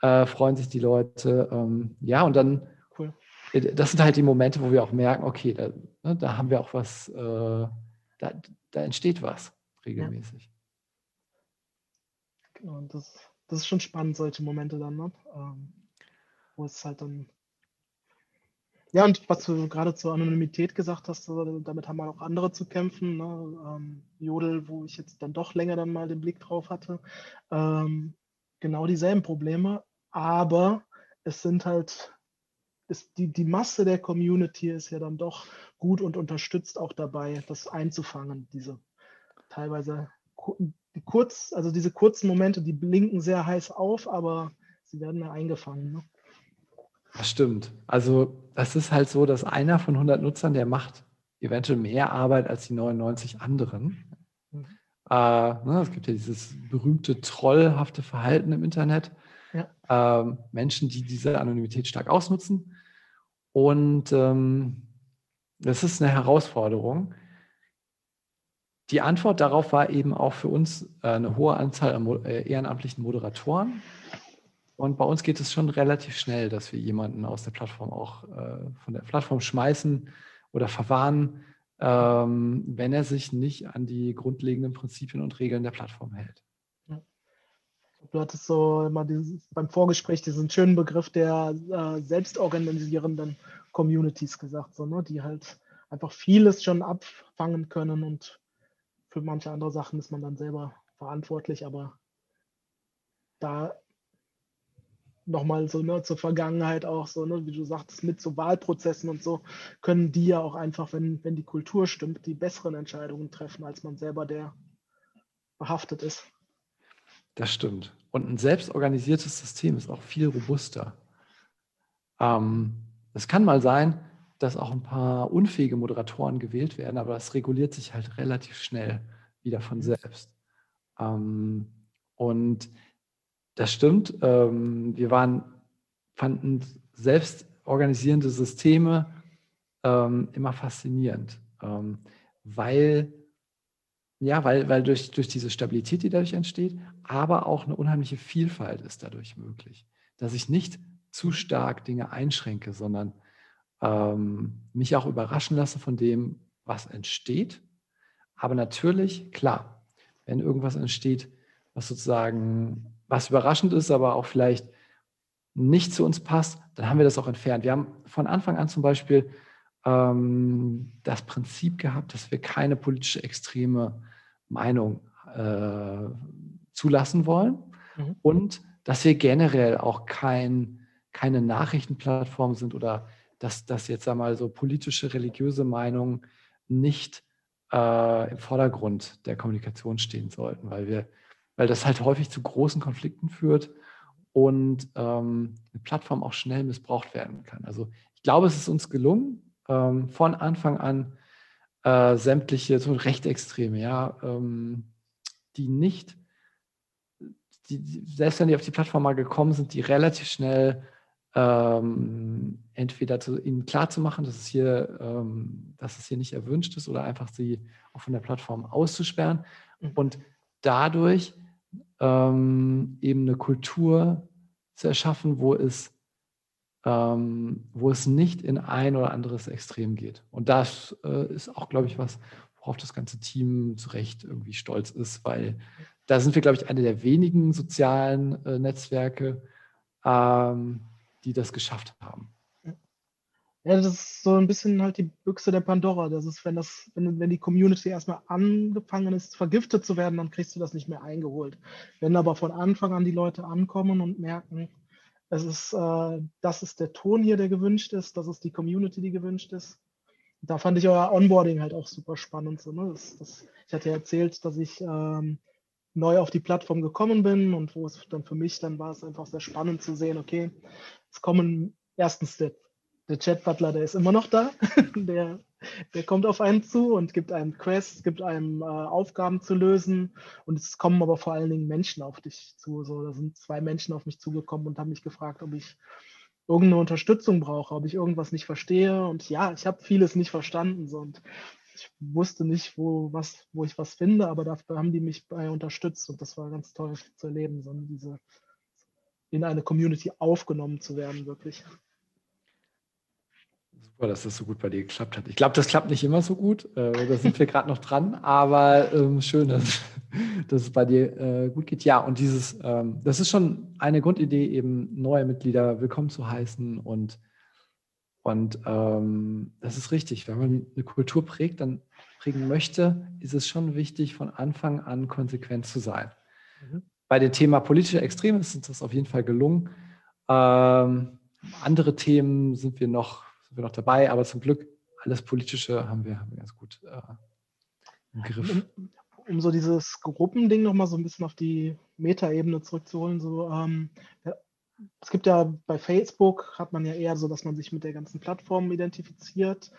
äh, freuen sich die Leute. Ähm, ja, und dann, cool. Äh, das sind halt die Momente, wo wir auch merken, okay, da, ne, da haben wir auch was, äh, da, da, entsteht was regelmäßig. Ja. Genau, das, das ist schon spannend, solche Momente dann, ne? ähm, wo es halt dann ja, und was du gerade zur Anonymität gesagt hast, damit haben auch andere zu kämpfen. Ne? Ähm, Jodel, wo ich jetzt dann doch länger dann mal den Blick drauf hatte, ähm, genau dieselben Probleme, aber es sind halt, ist die, die Masse der Community ist ja dann doch gut und unterstützt auch dabei, das einzufangen, diese teilweise kurz, also diese kurzen Momente, die blinken sehr heiß auf, aber sie werden ja eingefangen. Ne? Das stimmt. Also das ist halt so, dass einer von 100 Nutzern, der macht eventuell mehr Arbeit als die 99 anderen. Mhm. Äh, ne, es gibt ja dieses berühmte trollhafte Verhalten im Internet. Ja. Ähm, Menschen, die diese Anonymität stark ausnutzen. Und ähm, das ist eine Herausforderung. Die Antwort darauf war eben auch für uns äh, eine hohe Anzahl an äh, ehrenamtlichen Moderatoren. Und bei uns geht es schon relativ schnell, dass wir jemanden aus der Plattform auch äh, von der Plattform schmeißen oder verwarnen, ähm, wenn er sich nicht an die grundlegenden Prinzipien und Regeln der Plattform hält. Du hattest so immer dieses, beim Vorgespräch diesen schönen Begriff der äh, selbstorganisierenden Communities gesagt, so, ne, die halt einfach vieles schon abfangen können und für manche andere Sachen ist man dann selber verantwortlich, aber da nochmal so ne, zur Vergangenheit auch so, ne, wie du sagtest, mit so Wahlprozessen und so, können die ja auch einfach, wenn, wenn die Kultur stimmt, die besseren Entscheidungen treffen, als man selber der behaftet ist. Das stimmt. Und ein selbstorganisiertes System ist auch viel robuster. Ähm, es kann mal sein, dass auch ein paar unfähige Moderatoren gewählt werden, aber das reguliert sich halt relativ schnell wieder von selbst. Ähm, und das stimmt. Ähm, wir waren, fanden selbst organisierende Systeme ähm, immer faszinierend, ähm, weil, ja, weil, weil durch, durch diese Stabilität, die dadurch entsteht, aber auch eine unheimliche Vielfalt ist dadurch möglich. Dass ich nicht zu stark Dinge einschränke, sondern ähm, mich auch überraschen lasse von dem, was entsteht. Aber natürlich, klar, wenn irgendwas entsteht, was sozusagen was überraschend ist, aber auch vielleicht nicht zu uns passt, dann haben wir das auch entfernt. Wir haben von Anfang an zum Beispiel ähm, das Prinzip gehabt, dass wir keine politische extreme Meinung äh, zulassen wollen mhm. und dass wir generell auch kein, keine Nachrichtenplattform sind oder dass, dass jetzt einmal so politische, religiöse Meinungen nicht äh, im Vordergrund der Kommunikation stehen sollten, weil wir weil das halt häufig zu großen Konflikten führt und ähm, eine Plattform auch schnell missbraucht werden kann. Also ich glaube, es ist uns gelungen, ähm, von Anfang an äh, sämtliche so Rechtsextreme, ja, ähm, die nicht, die, selbst wenn die auf die Plattform mal gekommen sind, die relativ schnell ähm, entweder zu, ihnen klarzumachen, dass es hier, ähm, dass es hier nicht erwünscht ist, oder einfach sie auch von der Plattform auszusperren mhm. und dadurch ähm, eben eine Kultur zu erschaffen, wo es ähm, wo es nicht in ein oder anderes Extrem geht. Und das äh, ist auch, glaube ich, was, worauf das ganze Team zu Recht irgendwie stolz ist, weil da sind wir, glaube ich, eine der wenigen sozialen äh, Netzwerke, ähm, die das geschafft haben. Ja, das ist so ein bisschen halt die Büchse der Pandora. Das ist, wenn das, wenn, wenn die Community erstmal angefangen ist, vergiftet zu werden, dann kriegst du das nicht mehr eingeholt. Wenn aber von Anfang an die Leute ankommen und merken, es ist, äh, das ist der Ton hier, der gewünscht ist, das ist die Community, die gewünscht ist. Da fand ich euer Onboarding halt auch super spannend. So, ne? das, das, ich hatte ja erzählt, dass ich ähm, neu auf die Plattform gekommen bin und wo es dann für mich, dann war es einfach sehr spannend zu sehen, okay, es kommen erstens der der Chat-Butler, der ist immer noch da. der, der kommt auf einen zu und gibt einem Quests, gibt einem äh, Aufgaben zu lösen. Und es kommen aber vor allen Dingen Menschen auf dich zu. So, da sind zwei Menschen auf mich zugekommen und haben mich gefragt, ob ich irgendeine Unterstützung brauche, ob ich irgendwas nicht verstehe. Und ja, ich habe vieles nicht verstanden. So, und ich wusste nicht, wo, was, wo ich was finde, aber dafür haben die mich bei unterstützt. Und das war ganz toll zu erleben, so diese in eine Community aufgenommen zu werden, wirklich. Super, dass das so gut bei dir geklappt hat. Ich glaube, das klappt nicht immer so gut. Äh, da sind wir gerade noch dran, aber ähm, schön, dass, dass, es bei dir äh, gut geht. Ja, und dieses, ähm, das ist schon eine Grundidee, eben neue Mitglieder willkommen zu heißen und und ähm, das ist richtig. Wenn man eine Kultur prägt, dann prägen möchte, ist es schon wichtig, von Anfang an konsequent zu sein. Mhm. Bei dem Thema politische Extreme ist uns das auf jeden Fall gelungen. Ähm, andere Themen sind wir noch sind wir noch dabei, aber zum Glück alles Politische haben wir, haben wir ganz gut äh, im Griff. Um, um, so dieses Gruppending nochmal so ein bisschen auf die Metaebene zurückzuholen, so ähm, ja, es gibt ja bei Facebook hat man ja eher so, dass man sich mit der ganzen Plattform identifiziert.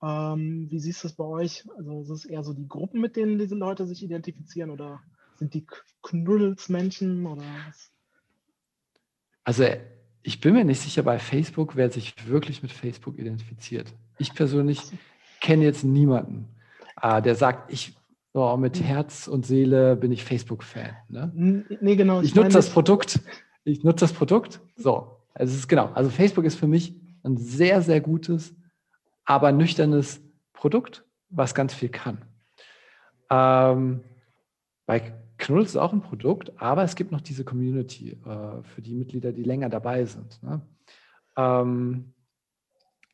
Ähm, wie siehst du es bei euch? Also ist es eher so die Gruppen, mit denen diese Leute sich identifizieren oder sind die Knuddelsmenschen oder was? Also ich bin mir nicht sicher bei Facebook, wer sich wirklich mit Facebook identifiziert. Ich persönlich kenne jetzt niemanden, äh, der sagt, ich oh, mit hm. Herz und Seele bin ich Facebook-Fan. Ne? Nee, genau. Ich, ich nutze das Produkt. Ich nutze das Produkt. So, also es ist genau. Also Facebook ist für mich ein sehr, sehr gutes, aber nüchternes Produkt, was ganz viel kann. Ähm, bei Knuddels ist auch ein Produkt, aber es gibt noch diese Community äh, für die Mitglieder, die länger dabei sind. Ne? Ähm,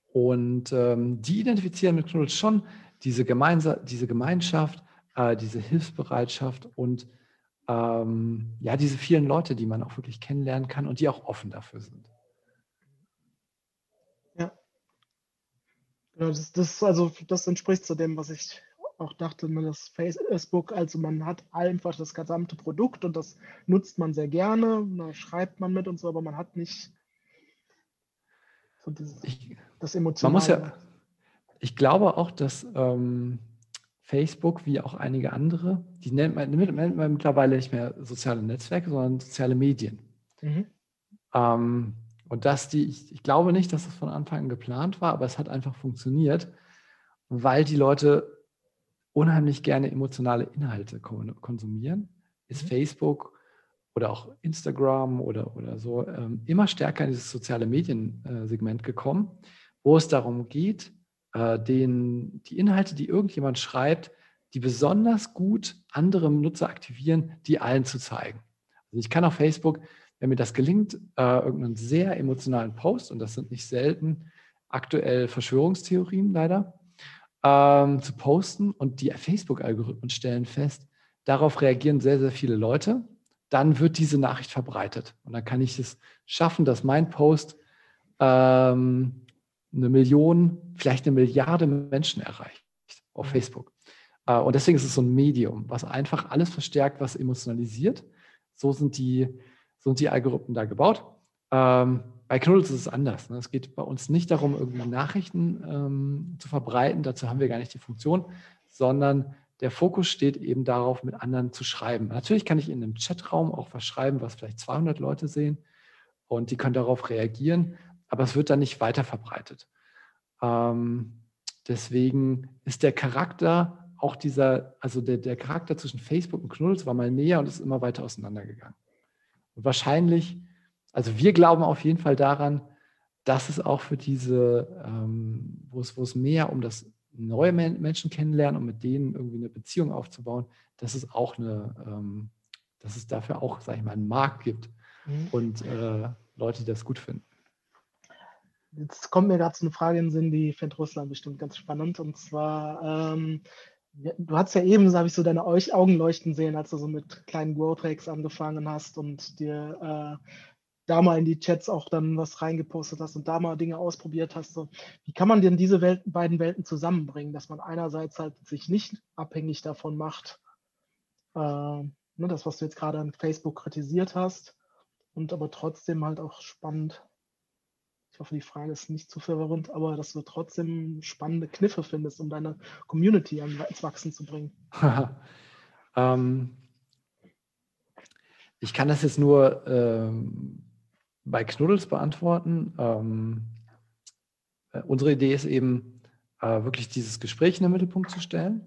und ähm, die identifizieren mit Knuddels schon diese, Gemeinsa diese Gemeinschaft, äh, diese Hilfsbereitschaft und ähm, ja, diese vielen Leute, die man auch wirklich kennenlernen kann und die auch offen dafür sind. Ja. Genau, das, das, also, das entspricht zu dem, was ich auch dachte man, das Facebook, also man hat einfach das gesamte Produkt und das nutzt man sehr gerne, da schreibt man mit und so, aber man hat nicht so dieses, ich, das Emotionale. Man muss ja, ich glaube auch, dass ähm, Facebook, wie auch einige andere, die nennt man, nennt man mittlerweile nicht mehr soziale Netzwerke, sondern soziale Medien. Mhm. Ähm, und dass die, ich, ich glaube nicht, dass das von Anfang an geplant war, aber es hat einfach funktioniert, weil die Leute unheimlich gerne emotionale Inhalte konsumieren, ist mhm. Facebook oder auch Instagram oder, oder so ähm, immer stärker in dieses soziale Mediensegment äh, gekommen, wo es darum geht, äh, den, die Inhalte, die irgendjemand schreibt, die besonders gut andere Nutzer aktivieren, die allen zu zeigen. Also ich kann auf Facebook, wenn mir das gelingt, äh, irgendeinen sehr emotionalen Post, und das sind nicht selten aktuell Verschwörungstheorien leider, ähm, zu posten und die Facebook-Algorithmen stellen fest, darauf reagieren sehr, sehr viele Leute, dann wird diese Nachricht verbreitet. Und dann kann ich es schaffen, dass mein Post ähm, eine Million, vielleicht eine Milliarde Menschen erreicht auf mhm. Facebook. Äh, und deswegen ist es so ein Medium, was einfach alles verstärkt, was emotionalisiert. So sind die, so sind die Algorithmen da gebaut. Ähm, bei Knuddels ist es anders. Ne? Es geht bei uns nicht darum, irgendwie Nachrichten ähm, zu verbreiten, dazu haben wir gar nicht die Funktion, sondern der Fokus steht eben darauf, mit anderen zu schreiben. Natürlich kann ich in einem Chatraum auch was schreiben, was vielleicht 200 Leute sehen und die können darauf reagieren, aber es wird dann nicht weiter verbreitet. Ähm, deswegen ist der Charakter auch dieser, also der, der Charakter zwischen Facebook und Knuddels war mal näher und ist immer weiter auseinandergegangen. Und wahrscheinlich also wir glauben auf jeden Fall daran, das ist auch für diese, ähm, wo, es, wo es mehr um das neue Menschen kennenlernen und mit denen irgendwie eine Beziehung aufzubauen, das ist auch eine, ähm, dass es dafür auch, sage ich mal, einen Markt gibt mhm. und äh, Leute, die das gut finden. Jetzt kommt mir gerade so eine Frage in den Sinn, die fände Russland bestimmt ganz spannend. Und zwar, ähm, du hast ja eben, so habe ich so deine Augen leuchten sehen, als du so mit kleinen Growth Hacks angefangen hast und dir äh, da mal in die Chats auch dann was reingepostet hast und da mal Dinge ausprobiert hast. So. Wie kann man denn diese Welt, beiden Welten zusammenbringen, dass man einerseits halt sich nicht abhängig davon macht, äh, ne, das, was du jetzt gerade an Facebook kritisiert hast, und aber trotzdem halt auch spannend ich hoffe, die Frage ist nicht zu verwirrend, aber dass du trotzdem spannende Kniffe findest, um deine Community ans Wachsen zu bringen. ähm, ich kann das jetzt nur ähm, bei Knuddels beantworten. Ähm, äh, unsere Idee ist eben, äh, wirklich dieses Gespräch in den Mittelpunkt zu stellen.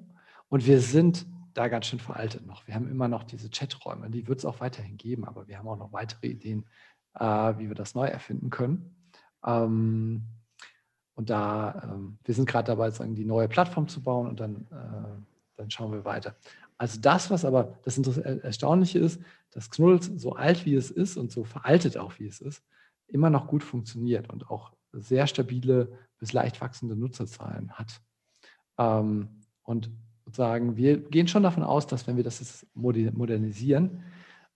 Und wir sind da ganz schön veraltet noch. Wir haben immer noch diese Chaträume, die wird es auch weiterhin geben, aber wir haben auch noch weitere Ideen, äh, wie wir das neu erfinden können. Ähm, und da, ähm, wir sind gerade dabei, sagen, die neue Plattform zu bauen und dann, äh, dann schauen wir weiter. Also das, was aber das Erstaunliche ist, dass Knuddels so alt wie es ist und so veraltet auch wie es ist, immer noch gut funktioniert und auch sehr stabile bis leicht wachsende Nutzerzahlen hat. Ähm, und sozusagen, wir gehen schon davon aus, dass wenn wir das jetzt modernisieren,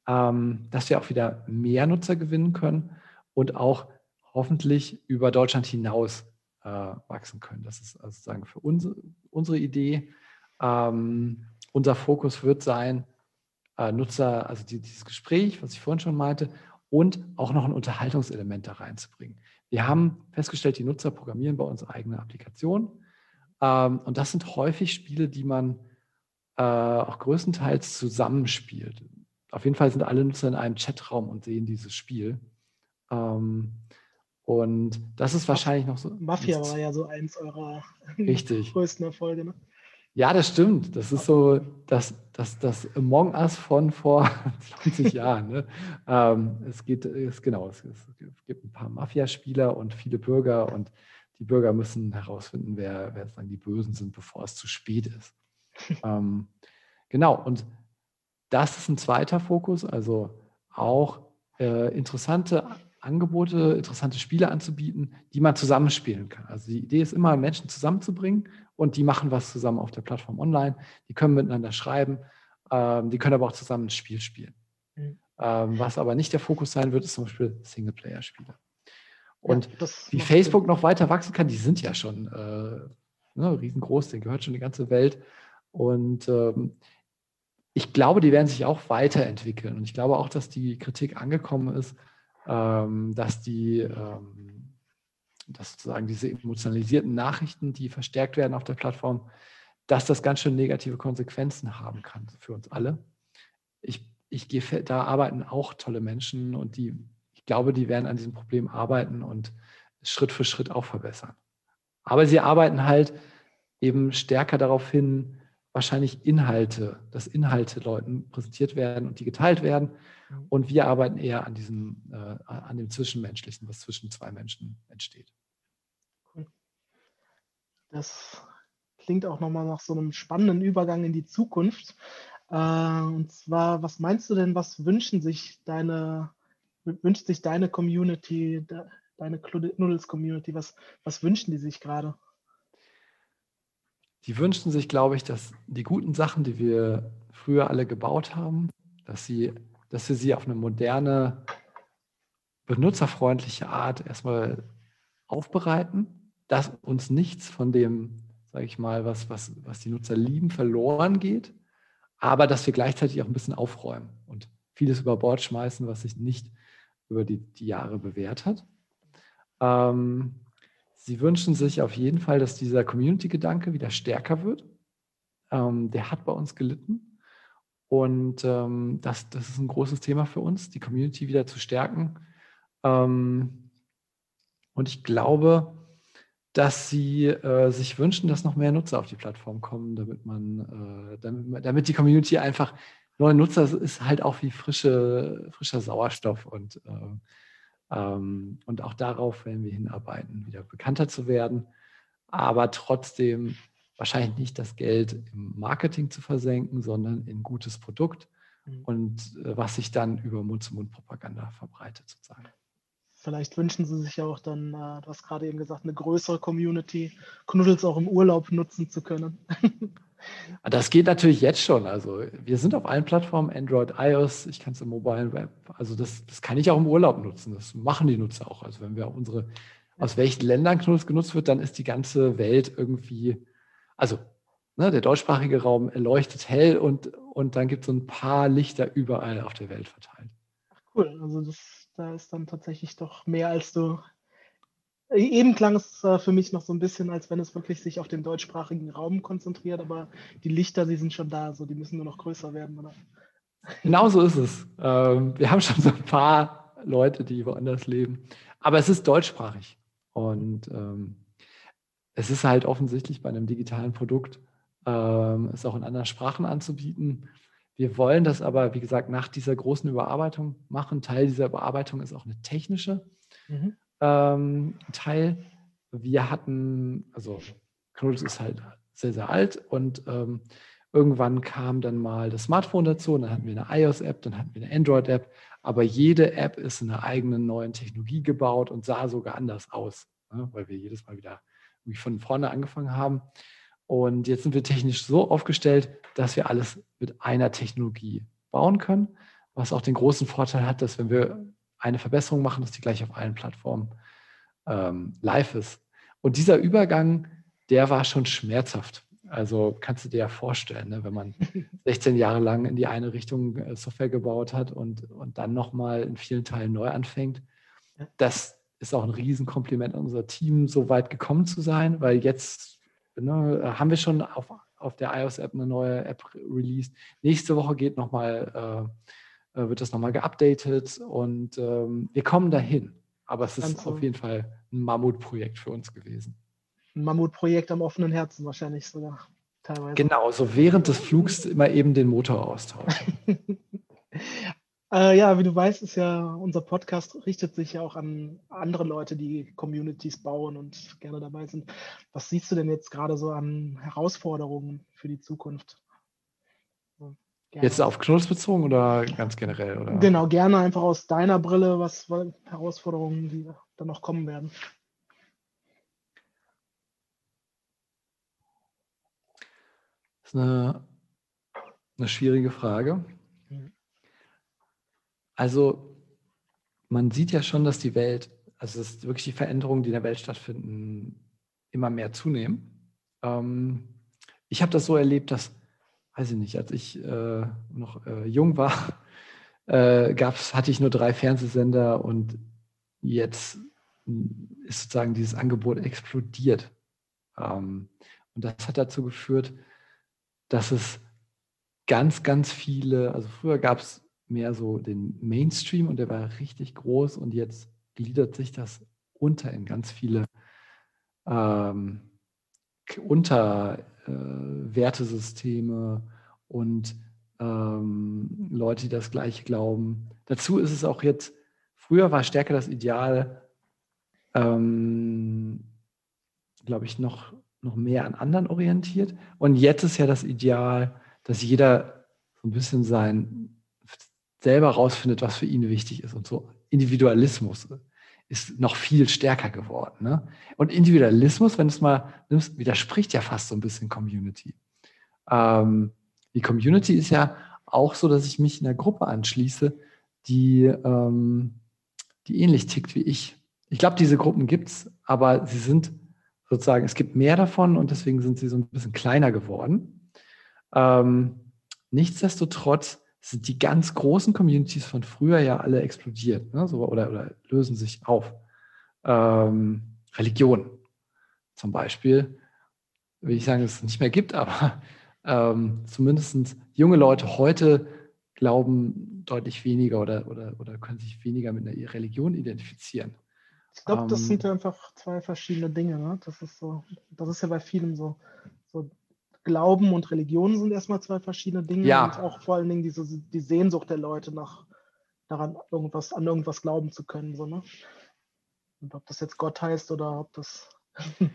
ähm, dass wir auch wieder mehr Nutzer gewinnen können und auch hoffentlich über Deutschland hinaus äh, wachsen können. Das ist also sozusagen für uns, unsere Idee. Ähm, unser Fokus wird sein, äh, Nutzer, also die, dieses Gespräch, was ich vorhin schon meinte, und auch noch ein Unterhaltungselement da reinzubringen. Wir haben festgestellt, die Nutzer programmieren bei uns eigene Applikationen. Ähm, und das sind häufig Spiele, die man äh, auch größtenteils zusammenspielt. Auf jeden Fall sind alle Nutzer in einem Chatraum und sehen dieses Spiel. Ähm, und das ist wahrscheinlich noch so. Mafia war ja so eins eurer richtig. größten Erfolge. Ne? Ja, das stimmt. Das ist so das, das, das Among Us von vor 20 Jahren. Ne? Ähm, es geht, es, genau, es, es, gibt ein paar Mafiaspieler und viele Bürger und die Bürger müssen herausfinden, wer, wer dann die Bösen sind, bevor es zu spät ist. ähm, genau, und das ist ein zweiter Fokus, also auch äh, interessante Angebote, interessante Spiele anzubieten, die man zusammenspielen kann. Also die Idee ist immer, Menschen zusammenzubringen und die machen was zusammen auf der Plattform online. Die können miteinander schreiben, ähm, die können aber auch zusammen ein Spiel spielen. Mhm. Ähm, was aber nicht der Fokus sein wird, ist zum Beispiel Singleplayer-Spiele. Und ja, wie Facebook Sinn. noch weiter wachsen kann, die sind ja schon äh, ne, riesengroß, denen gehört schon die ganze Welt. Und ähm, ich glaube, die werden sich auch weiterentwickeln. Und ich glaube auch, dass die Kritik angekommen ist, dass die, ähm, dass sozusagen diese emotionalisierten Nachrichten, die verstärkt werden auf der Plattform, dass das ganz schön negative Konsequenzen haben kann für uns alle. Ich, ich gehe, da arbeiten auch tolle Menschen und die, ich glaube, die werden an diesem Problem arbeiten und Schritt für Schritt auch verbessern. Aber sie arbeiten halt eben stärker darauf hin, wahrscheinlich Inhalte, dass Inhalte Leuten präsentiert werden und die geteilt werden. Mhm. Und wir arbeiten eher an diesem, äh, an dem Zwischenmenschlichen, was zwischen zwei Menschen entsteht. Cool. Das klingt auch nochmal nach so einem spannenden Übergang in die Zukunft. Äh, und zwar, was meinst du denn, was wünschen sich deine, wünscht sich deine Community, deine Knuddels-Community, was, was wünschen die sich gerade? Die wünschen sich, glaube ich, dass die guten Sachen, die wir früher alle gebaut haben, dass, sie, dass wir sie auf eine moderne, benutzerfreundliche Art erstmal aufbereiten, dass uns nichts von dem, sage ich mal, was, was, was die Nutzer lieben, verloren geht, aber dass wir gleichzeitig auch ein bisschen aufräumen und vieles über Bord schmeißen, was sich nicht über die, die Jahre bewährt hat. Ähm, Sie wünschen sich auf jeden Fall, dass dieser Community-Gedanke wieder stärker wird. Ähm, der hat bei uns gelitten. Und ähm, das, das ist ein großes Thema für uns, die Community wieder zu stärken. Ähm, und ich glaube, dass sie äh, sich wünschen, dass noch mehr Nutzer auf die Plattform kommen, damit man, äh, damit, damit die Community einfach neue Nutzer ist halt auch wie frische, frischer Sauerstoff und äh, Ähm, und auch darauf werden wir hinarbeiten, wieder bekannter zu werden, aber trotzdem wahrscheinlich nicht das Geld im Marketing zu versenken, sondern in gutes Produkt mhm. und äh, was sich dann über Mund-zu-Mund-Propaganda verbreitet sozusagen. Vielleicht wünschen Sie sich ja auch dann, äh, du hast gerade eben gesagt, eine größere Community, Knuddels auch im Urlaub nutzen zu können. Das geht natürlich jetzt schon. Also wir sind auf allen Plattformen, Android, iOS, ich kann es im Mobile Web. Also das, das kann ich auch im Urlaub nutzen. Das machen die Nutzer auch. Also wenn wir unsere, aus welchen Ländern Knuddels genutzt wird, dann ist die ganze Welt irgendwie, also ne, der deutschsprachige Raum erleuchtet hell und, und dann gibt es so ein paar Lichter überall auf der Welt verteilt. Ach cool, also das, da ist dann tatsächlich doch mehr, als du Eben klang es äh, für mich noch so ein bisschen, als wenn es wirklich sich auf den deutschsprachigen Raum konzentriert, aber die Lichter, die sind schon da, so die müssen nur noch größer werden, oder? Genau so ist es. Ähm, wir haben schon so ein paar Leute, die woanders leben, aber es ist deutschsprachig und ähm, es ist halt offensichtlich bei einem digitalen Produkt, ähm, es auch in anderen Sprachen anzubieten. Wir wollen das aber, wie gesagt, nach dieser großen Überarbeitung machen. Teil dieser Überarbeitung ist auch eine technische. Mhm ähm, Teil. Wir hatten, also Knuddels ist halt sehr, sehr alt und ähm, irgendwann kam dann mal das Smartphone dazu und dann hatten wir eine iOS-App, dann hatten wir eine Android-App, aber jede App ist in einer eigenen neuen Technologie gebaut und sah sogar anders aus, ne, weil wir jedes Mal wieder von vorne angefangen haben. Und jetzt sind wir technisch so aufgestellt, dass wir alles mit einer Technologie bauen können, was auch den großen Vorteil hat, dass wenn wir eine Verbesserung machen, dass die gleich auf allen Plattformen ähm, live ist. Und dieser Übergang, der war schon schmerzhaft. Also kannst du dir ja vorstellen, ne, wenn man 16 Jahre lang in die eine Richtung äh, Software gebaut hat und, und dann nochmal in vielen Teilen neu anfängt. Das ist auch ein Riesenkompliment an unser Team, so weit gekommen zu sein, weil jetzt ne, haben wir schon auf, auf der iOS-App eine neue App released. Nächste Woche geht noch mal, äh, äh wird das nochmal geupdatet und ähm, wir kommen dahin. Aber es ist auf jeden Fall ein Mammutprojekt für uns gewesen. Ein Mammutprojekt am offenen Herzen wahrscheinlich sogar teilweise. Genau, so während des Flugs immer eben den Motor austauschen. äh, ja, wie du weißt, ist ja unser Podcast richtet sich ja auch an andere Leute, die Communities bauen und gerne dabei sind. Was siehst du denn jetzt gerade so an Herausforderungen für die Zukunft? Gerne. Jetzt auf Knuddels bezogen oder ganz generell? Oder? Genau, gerne einfach aus deiner Brille, was Herausforderungen, die dann noch kommen werden. Das ist eine, eine schwierige Frage. Also man sieht ja schon, dass die Welt, also dass wirklich die Veränderungen, die in der Welt stattfinden, immer mehr zunehmen. Ähm, ich habe das so erlebt, dass weiß ich nicht, als ich äh, noch äh, jung war, äh, gab's, hatte ich nur drei Fernsehsender und jetzt ist sozusagen dieses Angebot explodiert. Ähm, und das hat dazu geführt, dass es ganz, ganz viele, also früher gab es mehr so den Mainstream und der war richtig groß und jetzt gliedert sich das unter in ganz viele ähm, unter äh, und ähm, Leute, die das Gleiche glauben. Dazu ist es auch jetzt, früher war stärker das Ideal, ähm, glaube ich, noch, noch mehr an anderen orientiert. Und jetzt ist ja das Ideal, dass jeder so ein bisschen sein selber rausfindet, was für ihn wichtig ist. Und so Individualismus ist noch viel stärker geworden. Ne? Und Individualismus, wenn du es mal nimmst, widerspricht ja fast so ein bisschen Community. Ähm, die Community ist ja auch so, dass ich mich in einer Gruppe anschließe, die, ähm, die ähnlich tickt wie ich. Ich glaube, diese Gruppen gibt es, aber sie sind sozusagen, es gibt mehr davon und deswegen sind sie so ein bisschen kleiner geworden. Ähm, nichtsdestotrotz sind die ganz großen Communities von früher ja alle explodiert ne? so, oder, oder lösen sich auf. Ähm, Religion zum Beispiel, will ich sagen, dass es nicht mehr gibt, aber ähm, zumindest junge Leute heute glauben deutlich weniger oder, oder, oder können sich weniger mit einer Religion identifizieren. Ich glaube, das ähm, sind einfach zwei verschiedene Dinge. Ne? Das ist so, das ist ja bei vielen so. so Glauben und Religion sind erstmal zwei verschiedene Dinge ja. und auch vor allen Dingen diese, die Sehnsucht der Leute nach daran irgendwas, an irgendwas glauben zu können. So, ne? Und ob das jetzt Gott heißt oder ob das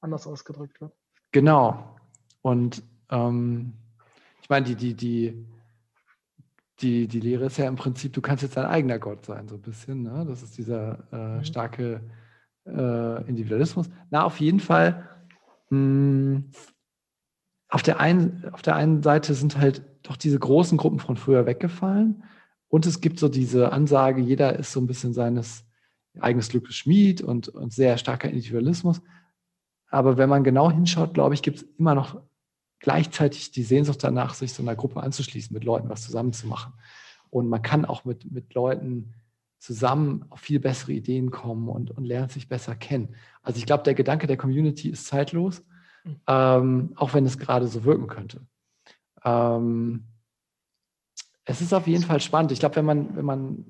anders ausgedrückt wird. Genau. Und ähm, ich meine, die, die, die, die, die Lehre ist ja im Prinzip, du kannst jetzt dein eigener Gott sein, so ein bisschen. Ne? Das ist dieser äh, mhm. starke äh, Individualismus. Na, auf jeden Fall. Mh, hm, auf, der einen, auf der einen Seite sind halt doch diese großen Gruppen von früher weggefallen. Und es gibt so diese Ansage, jeder ist so ein bisschen seines eigenes Glückes Schmied und, und sehr starker Individualismus. Aber wenn man genau hinschaut, glaube ich, gibt es immer noch gleichzeitig die Sehnsucht danach, sich so einer Gruppe anzuschließen, mit Leuten was zusammenzumachen. Und man kann auch mit, mit Leuten zusammen auf viel bessere Ideen kommen und, und lernt sich besser kennen. Also ich glaube, der Gedanke der Community ist zeitlos. Ähm, auch wenn es gerade so wirken könnte. Ähm, es ist auf jeden Fall spannend. Ich glaube, wenn man, wenn man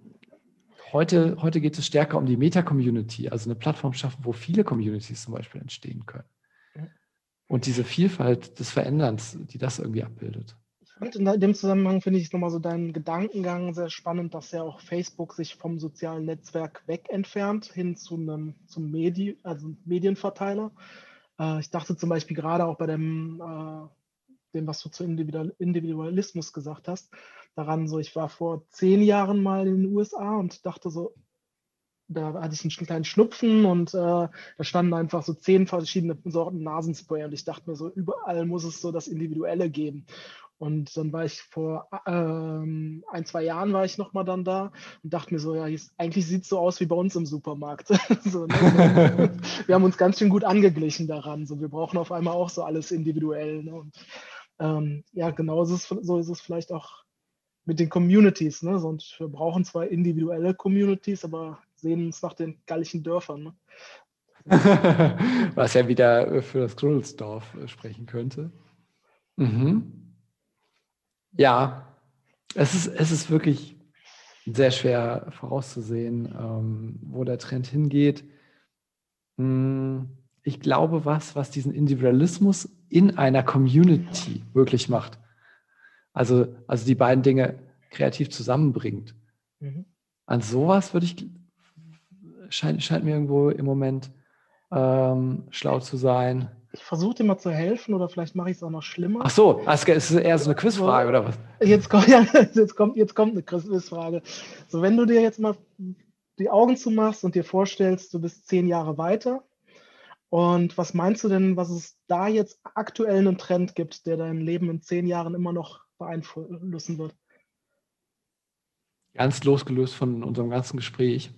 heute, heute geht es stärker um die Meta-Community, also eine Plattform schaffen, wo viele Communities zum Beispiel entstehen können. Und diese Vielfalt des Veränderns, die das irgendwie abbildet. Und in dem Zusammenhang finde ich nochmal so deinen Gedankengang sehr spannend, dass ja auch Facebook sich vom sozialen Netzwerk weg entfernt hin zu einem zum Medi also Medienverteiler. Äh, ich dachte zum Beispiel gerade auch bei dem, äh, dem, was du zu Individualismus gesagt hast, daran so, ich war vor zehn Jahren mal in den USA und dachte so, da hatte ich einen kleinen Schnupfen und äh, da standen einfach so zehn verschiedene Sorten Nasenspray und ich dachte mir so, überall muss es so das Individuelle geben. Und dann war ich vor ähm, ein, zwei Jahren war ich nochmal dann da und dachte mir so, ja, eigentlich sieht es so aus wie bei uns im Supermarkt. so, ne? Wir haben uns ganz schön gut angeglichen daran. So, wir brauchen auf einmal auch so alles individuell. Ne? Und ähm, ja, genau ist es, so ist es vielleicht auch mit den Communities. Ne? Und wir brauchen zwar individuelle Communities, aber sehen uns nach den gallischen Dörfern. Ne? Was ja wieder für das Gründelsdorf äh, sprechen könnte. Mhm. Ja, es ist, es ist wirklich sehr schwer vorauszusehen, ähm, wo der Trend hingeht. Hm, ich glaube, was, was diesen Individualismus in einer Community wirklich macht. Also, also die beiden Dinge kreativ zusammenbringt. Mhm. An sowas würde ich, scheint, scheint mir irgendwo im Moment ähm, schlau zu sein. Ich versuche dir mal zu helfen oder vielleicht mache ich es auch noch schlimmer. Ach so, es ist eher so eine Quizfrage oder was? Jetzt kommt, ja, jetzt kommt, jetzt kommt eine Quizfrage. So, wenn du dir jetzt mal die Augen zumachst und dir vorstellst, du bist zehn Jahre weiter und was meinst du denn, was es da jetzt aktuell einen Trend gibt, der dein Leben in zehn Jahren immer noch beeinflussen wird? Ganz losgelöst von unserem ganzen Gespräch.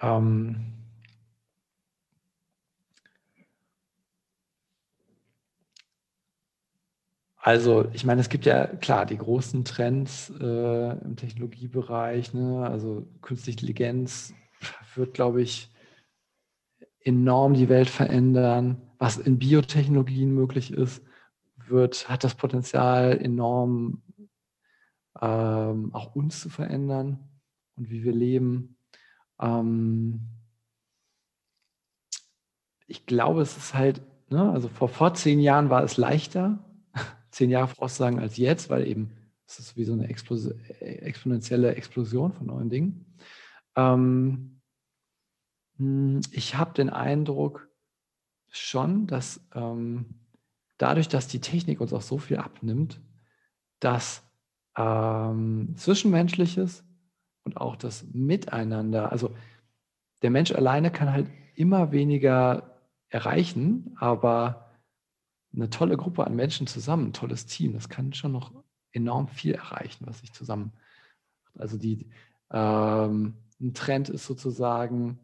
Ähm, Also, ich meine, es gibt ja klar die großen Trends äh, im Technologiebereich. Ne? Also, künstliche Intelligenz wird, glaube ich, enorm die Welt verändern. Was in Biotechnologien möglich ist, wird, hat das Potenzial, enorm ähm, auch uns zu verändern und wie wir leben. Ähm, ich glaube, es ist halt, ne, also vor, vor zehn Jahren war es leichter, zehn Jahre voraussagen als jetzt, weil eben es ist wie so eine Explos exponentielle Explosion von neuen Dingen. Ähm, hm, ich habe den Eindruck schon, dass ähm, dadurch, dass die Technik uns auch so viel abnimmt, dass ähm, Zwischenmenschliches und auch das Miteinander, also der Mensch alleine kann halt immer weniger erreichen, aber eine tolle Gruppe an Menschen zusammen, ein tolles Team, das kann schon noch enorm viel erreichen, was sich zusammen. Also die, ähm, ein Trend ist sozusagen,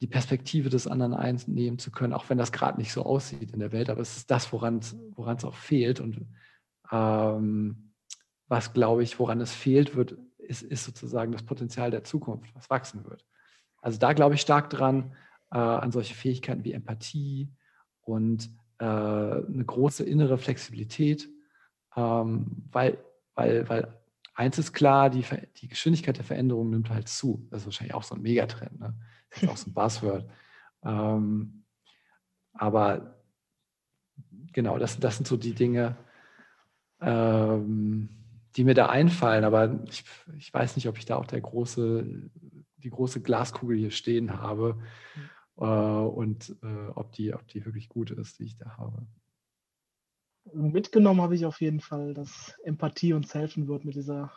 die Perspektive des anderen einnehmen zu können, auch wenn das gerade nicht so aussieht in der Welt, aber es ist das, woran es auch fehlt. Und ähm, was, glaube ich, woran es fehlt, wird, ist, ist sozusagen das Potenzial der Zukunft, was wachsen wird. Also da glaube ich stark dran, äh, an solche Fähigkeiten wie Empathie und äh, eine große innere Flexibilität, ähm, weil, weil, weil eins ist klar, die, die Geschwindigkeit der Veränderung nimmt halt zu. Das ist wahrscheinlich auch so ein Megatrend, ne? das ist auch so ein Buzzword. Ähm, aber genau, das, das sind so die Dinge, ähm, die mir da einfallen, aber ich, ich weiß nicht, ob ich da auch der große, die große Glaskugel hier stehen habe äh, und äh, ob, die, ob die wirklich gut ist, die ich da habe. Mitgenommen habe ich auf jeden Fall, dass Empathie uns helfen wird, mit dieser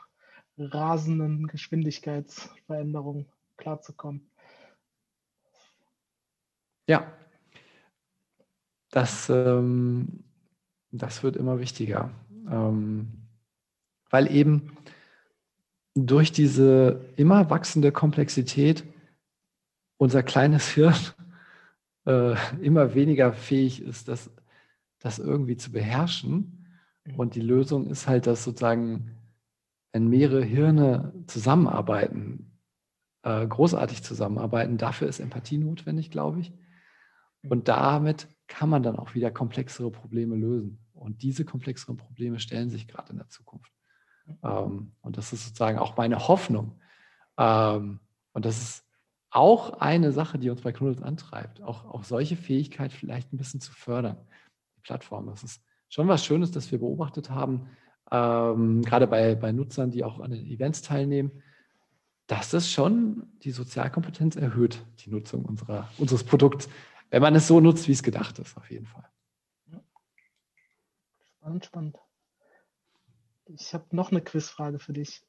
rasenden Geschwindigkeitsveränderung klarzukommen. Ja, das, ähm, das wird immer wichtiger, ähm, weil eben durch diese immer wachsende Komplexität unser kleines Hirn äh, immer weniger fähig ist, das, das irgendwie zu beherrschen. Mhm. Und die Lösung ist halt, dass sozusagen, wenn mehrere Hirne zusammenarbeiten, äh, großartig zusammenarbeiten, dafür ist Empathie notwendig, glaube ich. Mhm. Und damit kann man dann auch wieder komplexere Probleme lösen. Und diese komplexeren Probleme stellen sich gerade in der Zukunft. Mhm. Ähm, und das ist sozusagen auch meine Hoffnung. Ähm, und das ist auch eine Sache, die uns bei Knuddels antreibt, auch, auch solche Fähigkeit vielleicht ein bisschen zu fördern, die Plattform. Das ist schon was Schönes, das wir beobachtet haben, ähm, gerade bei, bei Nutzern, die auch an den Events teilnehmen, dass es schon die Sozialkompetenz erhöht, die Nutzung unserer, unseres Produkts, wenn man es so nutzt, wie es gedacht ist, auf jeden Fall. Spannend, spannend. Ich habe noch eine Quizfrage für dich.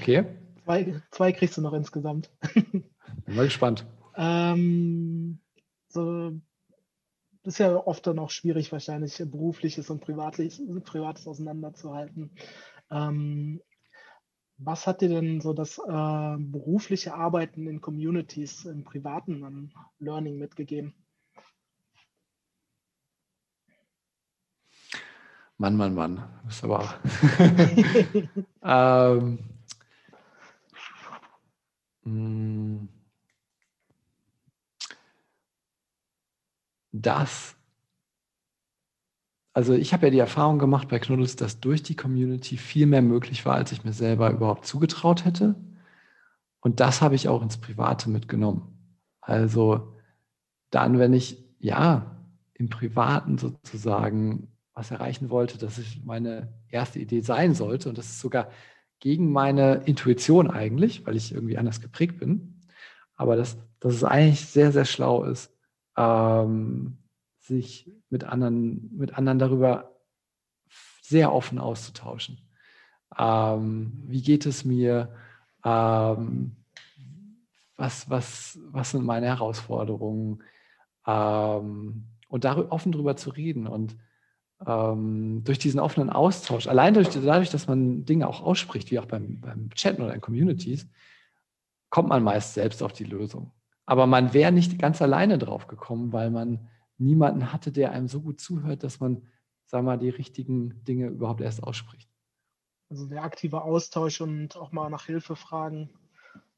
Okay. Zwei, zwei kriegst du noch insgesamt. Bin mal gespannt. ähm, so, ist ja oft dann auch schwierig, wahrscheinlich berufliches und privatliches, privates auseinanderzuhalten. Ähm, was hat dir denn so das äh, berufliche Arbeiten in Communities im Privaten an Learning mitgegeben? Mann, Mann, Mann. Das ist aber. ähm, hm. das, also ich habe ja die Erfahrung gemacht bei Knuddels, dass durch die Community viel mehr möglich war, als ich mir selber überhaupt zugetraut hätte. Und das habe ich auch ins Private mitgenommen. Also dann, wenn ich ja im Privaten sozusagen was erreichen wollte, dass es meine erste Idee sein sollte und das ist sogar gegen meine Intuition eigentlich, weil ich irgendwie anders geprägt bin. Aber dass, dass es eigentlich sehr, sehr schlau ist, ähm, sich mit anderen, mit anderen darüber sehr offen auszutauschen. Ähm, wie geht es mir? Ähm, was, was, was sind meine Herausforderungen? Ähm, und darüber, offen darüber zu reden. Und ähm, durch diesen offenen Austausch, allein durch, dadurch, dass man Dinge auch ausspricht, wie auch beim, beim Chatten oder in Communities, kommt man meist selbst auf die Lösung. Aber man wäre nicht ganz alleine drauf gekommen, weil man niemanden hatte, der einem so gut zuhört, dass man, sag mal, die richtigen Dinge überhaupt erst ausspricht. Also der aktive Austausch und auch mal nach Hilfe fragen.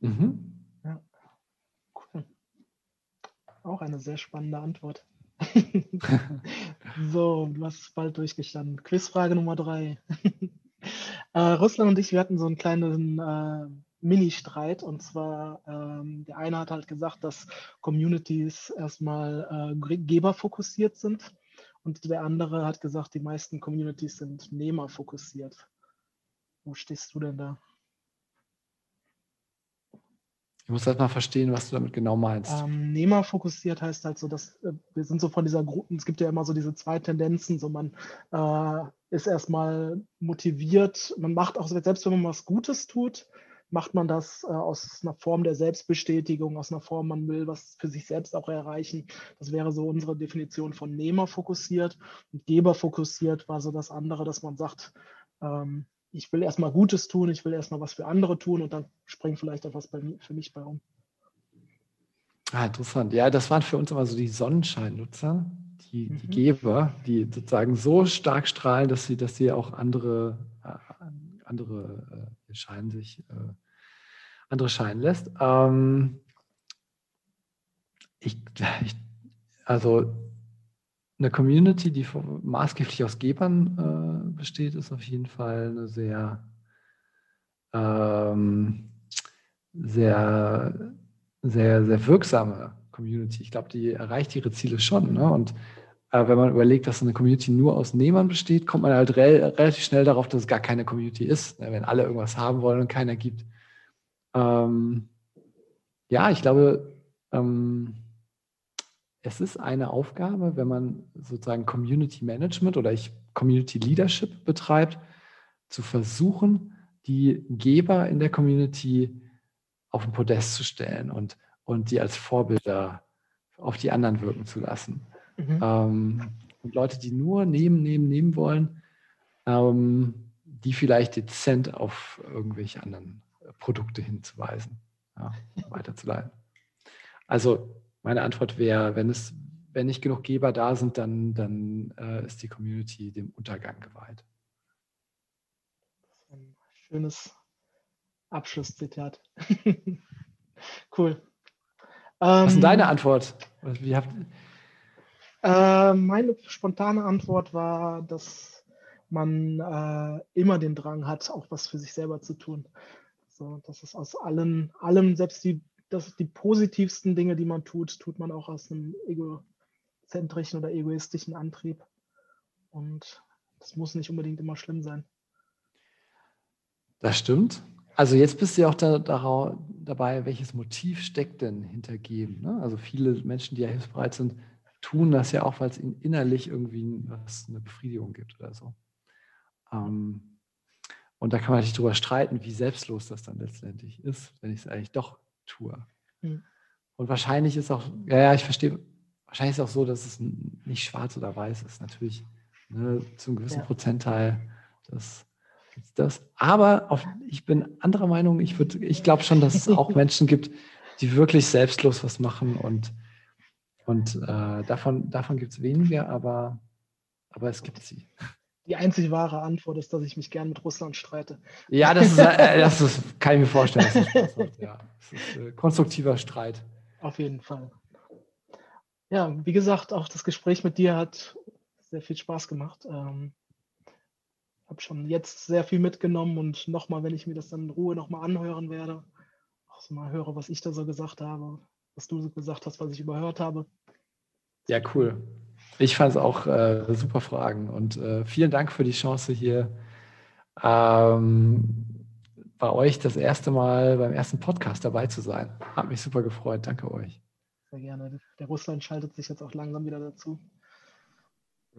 Mhm. Ja. Cool. Auch eine sehr spannende Antwort. so, du hast bald durchgestanden. Quizfrage Nummer drei. äh, Russland und ich, wir hatten so einen kleinen äh, Mini-Streit und zwar ähm, der eine hat halt gesagt, dass Communities erstmal äh, geberfokussiert sind und der andere hat gesagt, die meisten Communities sind nehmerfokussiert. Wo stehst du denn da? Ich muss halt mal verstehen, was du damit genau meinst. Ähm, Nehmerfokussiert heißt halt so, dass äh, wir sind so von dieser Gruppe, es gibt ja immer so diese zwei Tendenzen, so man äh, ist erstmal motiviert, man macht auch, selbst wenn man was Gutes tut, macht man das äh, aus einer Form der Selbstbestätigung, aus einer Form, man will was für sich selbst auch erreichen. Das wäre so unsere Definition von Nehmer fokussiert. Und Geber fokussiert war so das andere, dass man sagt, ähm, ich will erstmal Gutes tun, ich will erstmal was für andere tun und dann springt vielleicht auch was bei, für mich bei um. Ah, interessant. Ja, das waren für uns immer so die Sonnenscheinnutzer, die, mhm. die Geber, die sozusagen so stark strahlen, dass sie, dass sie auch andere, äh, andere äh, scheinen sich, äh, andere scheinen lässt. Ähm, ich, ich, also eine Community, die maßgeblich aus Gebern äh, besteht, ist auf jeden Fall eine sehr, ähm, sehr, sehr, sehr wirksame Community. Ich glaube, die erreicht ihre Ziele schon. Ne? Und äh, wenn man überlegt, dass eine Community nur aus Nehmern besteht, kommt man halt re relativ schnell darauf, dass es gar keine Community ist, ne, wenn alle irgendwas haben wollen und keiner gibt. Ähm, ja, ich glaube, ähm, es ist eine Aufgabe, wenn man sozusagen Community Management oder ich Community Leadership betreibt, zu versuchen, die Geber in der Community auf den Podest zu stellen und, und die als Vorbilder auf die anderen wirken zu lassen. Mhm. Ähm, und Leute, die nur nehmen, nehmen, nehmen wollen, ähm, die vielleicht dezent auf irgendwelche anderen Produkte hinzuweisen, ja, weiterzuleiten. Also meine Antwort wäre, wenn es, wenn nicht genug Geber da sind, dann, dann äh, ist die Community dem Untergang geweiht. Ein schönes Abschlusszitat. cool. Was ist denn deine ähm, Antwort? Wie habt, äh, meine spontane Antwort war, dass man äh, immer den Drang hat, auch was für sich selber zu tun. So, das ist aus allen, allem, selbst die, das, die positivsten Dinge, die man tut, tut man auch aus einem egozentrischen oder egoistischen Antrieb. Und das muss nicht unbedingt immer schlimm sein. Das stimmt. Also jetzt bist du ja auch da, da, dabei, welches Motiv steckt denn hinter Geben? Ne? Also viele Menschen, die ja hilfsbereit sind, tun das ja auch, weil es ihnen innerlich irgendwie was, eine Befriedigung gibt oder so. Ähm, und da kann man natürlich drüber streiten, wie selbstlos das dann letztendlich ist, wenn ich es eigentlich doch tue. Mhm. Und wahrscheinlich ist auch, ja, ja, ich verstehe, wahrscheinlich ist auch so, dass es nicht schwarz oder weiß ist. Natürlich ne, zum gewissen ja. Prozentteil das, das. Aber auf, ich bin anderer Meinung. Ich, ich glaube schon, dass es auch Menschen gibt, die wirklich selbstlos was machen und und äh, davon, davon gibt es weniger, aber, aber es gibt sie. Die einzig wahre Antwort ist, dass ich mich gern mit Russland streite. Ja, das, ist, äh, das ist, kann ich mir vorstellen. Dass das Spaß macht, ja. Das ist äh, konstruktiver Streit. Auf jeden Fall. Ja, wie gesagt, auch das Gespräch mit dir hat sehr viel Spaß gemacht. Ähm, habe schon jetzt sehr viel mitgenommen und nochmal, wenn ich mir das dann in Ruhe nochmal anhören werde, auch so mal höre, was ich da so gesagt habe, was du so gesagt hast, was ich überhört habe. Ja, cool. Ich fand es auch äh, super Fragen und äh, vielen Dank für die Chance hier ähm, bei euch das erste Mal beim ersten Podcast dabei zu sein. Hat mich super gefreut. Danke euch. Sehr gerne. Der Russland schaltet sich jetzt auch langsam wieder dazu.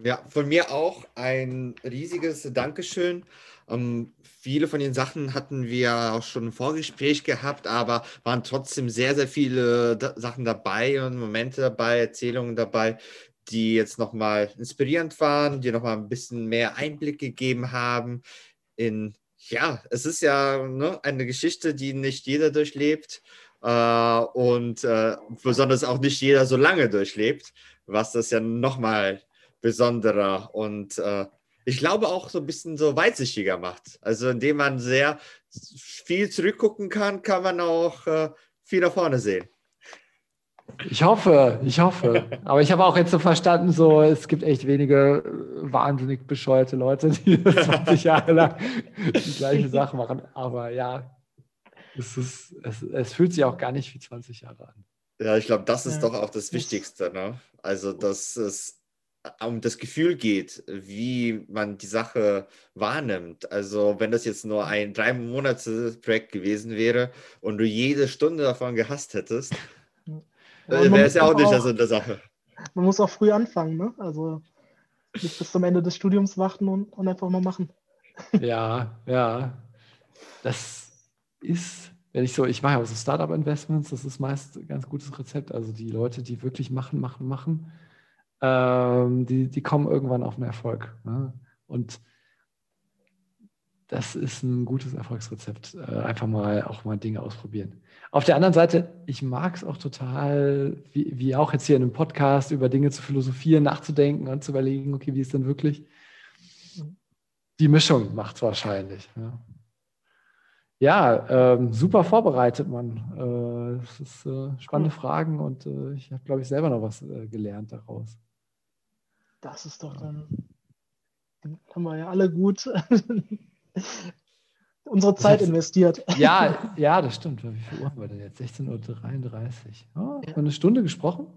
Ja, von mir auch ein riesiges Dankeschön. Ähm, viele von den Sachen hatten wir auch schon im Vorgespräch gehabt, aber waren trotzdem sehr, sehr viele da Sachen dabei und Momente dabei, Erzählungen dabei, die jetzt nochmal inspirierend waren, die nochmal ein bisschen mehr Einblick gegeben haben in, ja, es ist ja ne, eine Geschichte, die nicht jeder durchlebt äh, und äh, besonders auch nicht jeder so lange durchlebt, was das ja nochmal besonderer und äh, ich glaube auch so ein bisschen so weitsichtiger macht. Also indem man sehr viel zurückgucken kann, kann man auch äh, viel nach vorne sehen. Ich hoffe, ich hoffe. Aber ich habe auch jetzt so verstanden, so es gibt echt wenige äh, wahnsinnig bescheuerte Leute, die 20 Jahre lang die gleiche Sache machen. Aber ja, es, ist, es, es fühlt sich auch gar nicht wie 20 Jahre an. Ja, ich glaube, das ist ja. doch auch das Wichtigste. Ne? Also, dass es um das Gefühl geht, wie man die Sache wahrnimmt. Also wenn das jetzt nur ein drei Monate Projekt gewesen wäre und du jede Stunde davon gehasst hättest, äh, wäre es ja auch nicht das in der Sache. Man muss auch früh anfangen, ne? Also nicht bis zum Ende des Studiums warten und, und einfach mal machen. Ja, ja. Das ist, wenn ich so, ich mache ja auch so Startup-Investments, das ist meist ein ganz gutes Rezept. Also die Leute, die wirklich machen, machen, machen ähm, die, die kommen irgendwann auf einen Erfolg. Ne? Und das ist ein gutes Erfolgsrezept. Äh, einfach mal auch mal Dinge ausprobieren. Auf der anderen Seite, ich mag es auch total, wie, wie auch jetzt hier in einem Podcast, über Dinge zu philosophieren, nachzudenken und zu überlegen, okay, wie ist denn wirklich? Die Mischung macht es wahrscheinlich. Ja, ja ähm, super vorbereitet, man. Äh, das ist äh, spannende Fragen und äh, ich habe, glaube ich, selber noch was äh, gelernt daraus. Das ist doch dann, haben wir ja alle gut unsere Zeit investiert. Ja, ja, das stimmt. Wie viel Uhr haben wir denn jetzt? 16.33 Uhr. Oh, ja. Eine Stunde gesprochen?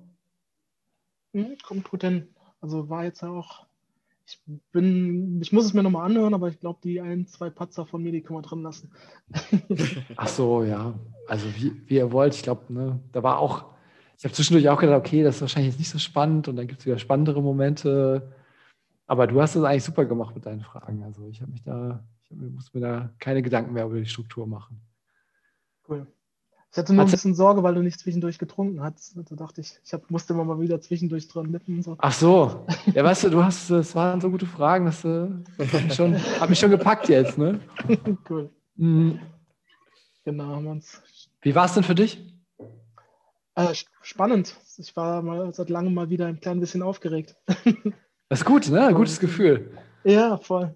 Hm, kommt gut hin. Also war jetzt auch, ich bin, ich muss es mir nochmal anhören, aber ich glaube, die ein, zwei Patzer von mir, die können wir drin lassen. Ach so, ja. Also wie, wie ihr wollt, ich glaube, ne, da war auch, ich habe zwischendurch auch gedacht, okay, das ist wahrscheinlich jetzt nicht so spannend und dann gibt es wieder spannendere Momente. Aber du hast es eigentlich super gemacht mit deinen Fragen. Also ich habe mich da, muss mir da keine Gedanken mehr über die Struktur machen. Cool. Ich hatte nur ein bisschen Sorge, weil du nicht zwischendurch getrunken hast. Da dachte ich, ich hab, musste immer mal wieder zwischendurch dran nippen. So. Ach so. Ja, weißt du, du hast, es waren so gute Fragen, dass du hat mich schon, hat mich schon gepackt jetzt, ne? cool. Mhm. Genau, haben wir uns. Wie war es denn für dich? Äh, spannend. Ich war mal seit langem mal wieder ein klein bisschen aufgeregt. Das ist gut, ne? Ein gutes Gefühl. Ja, voll.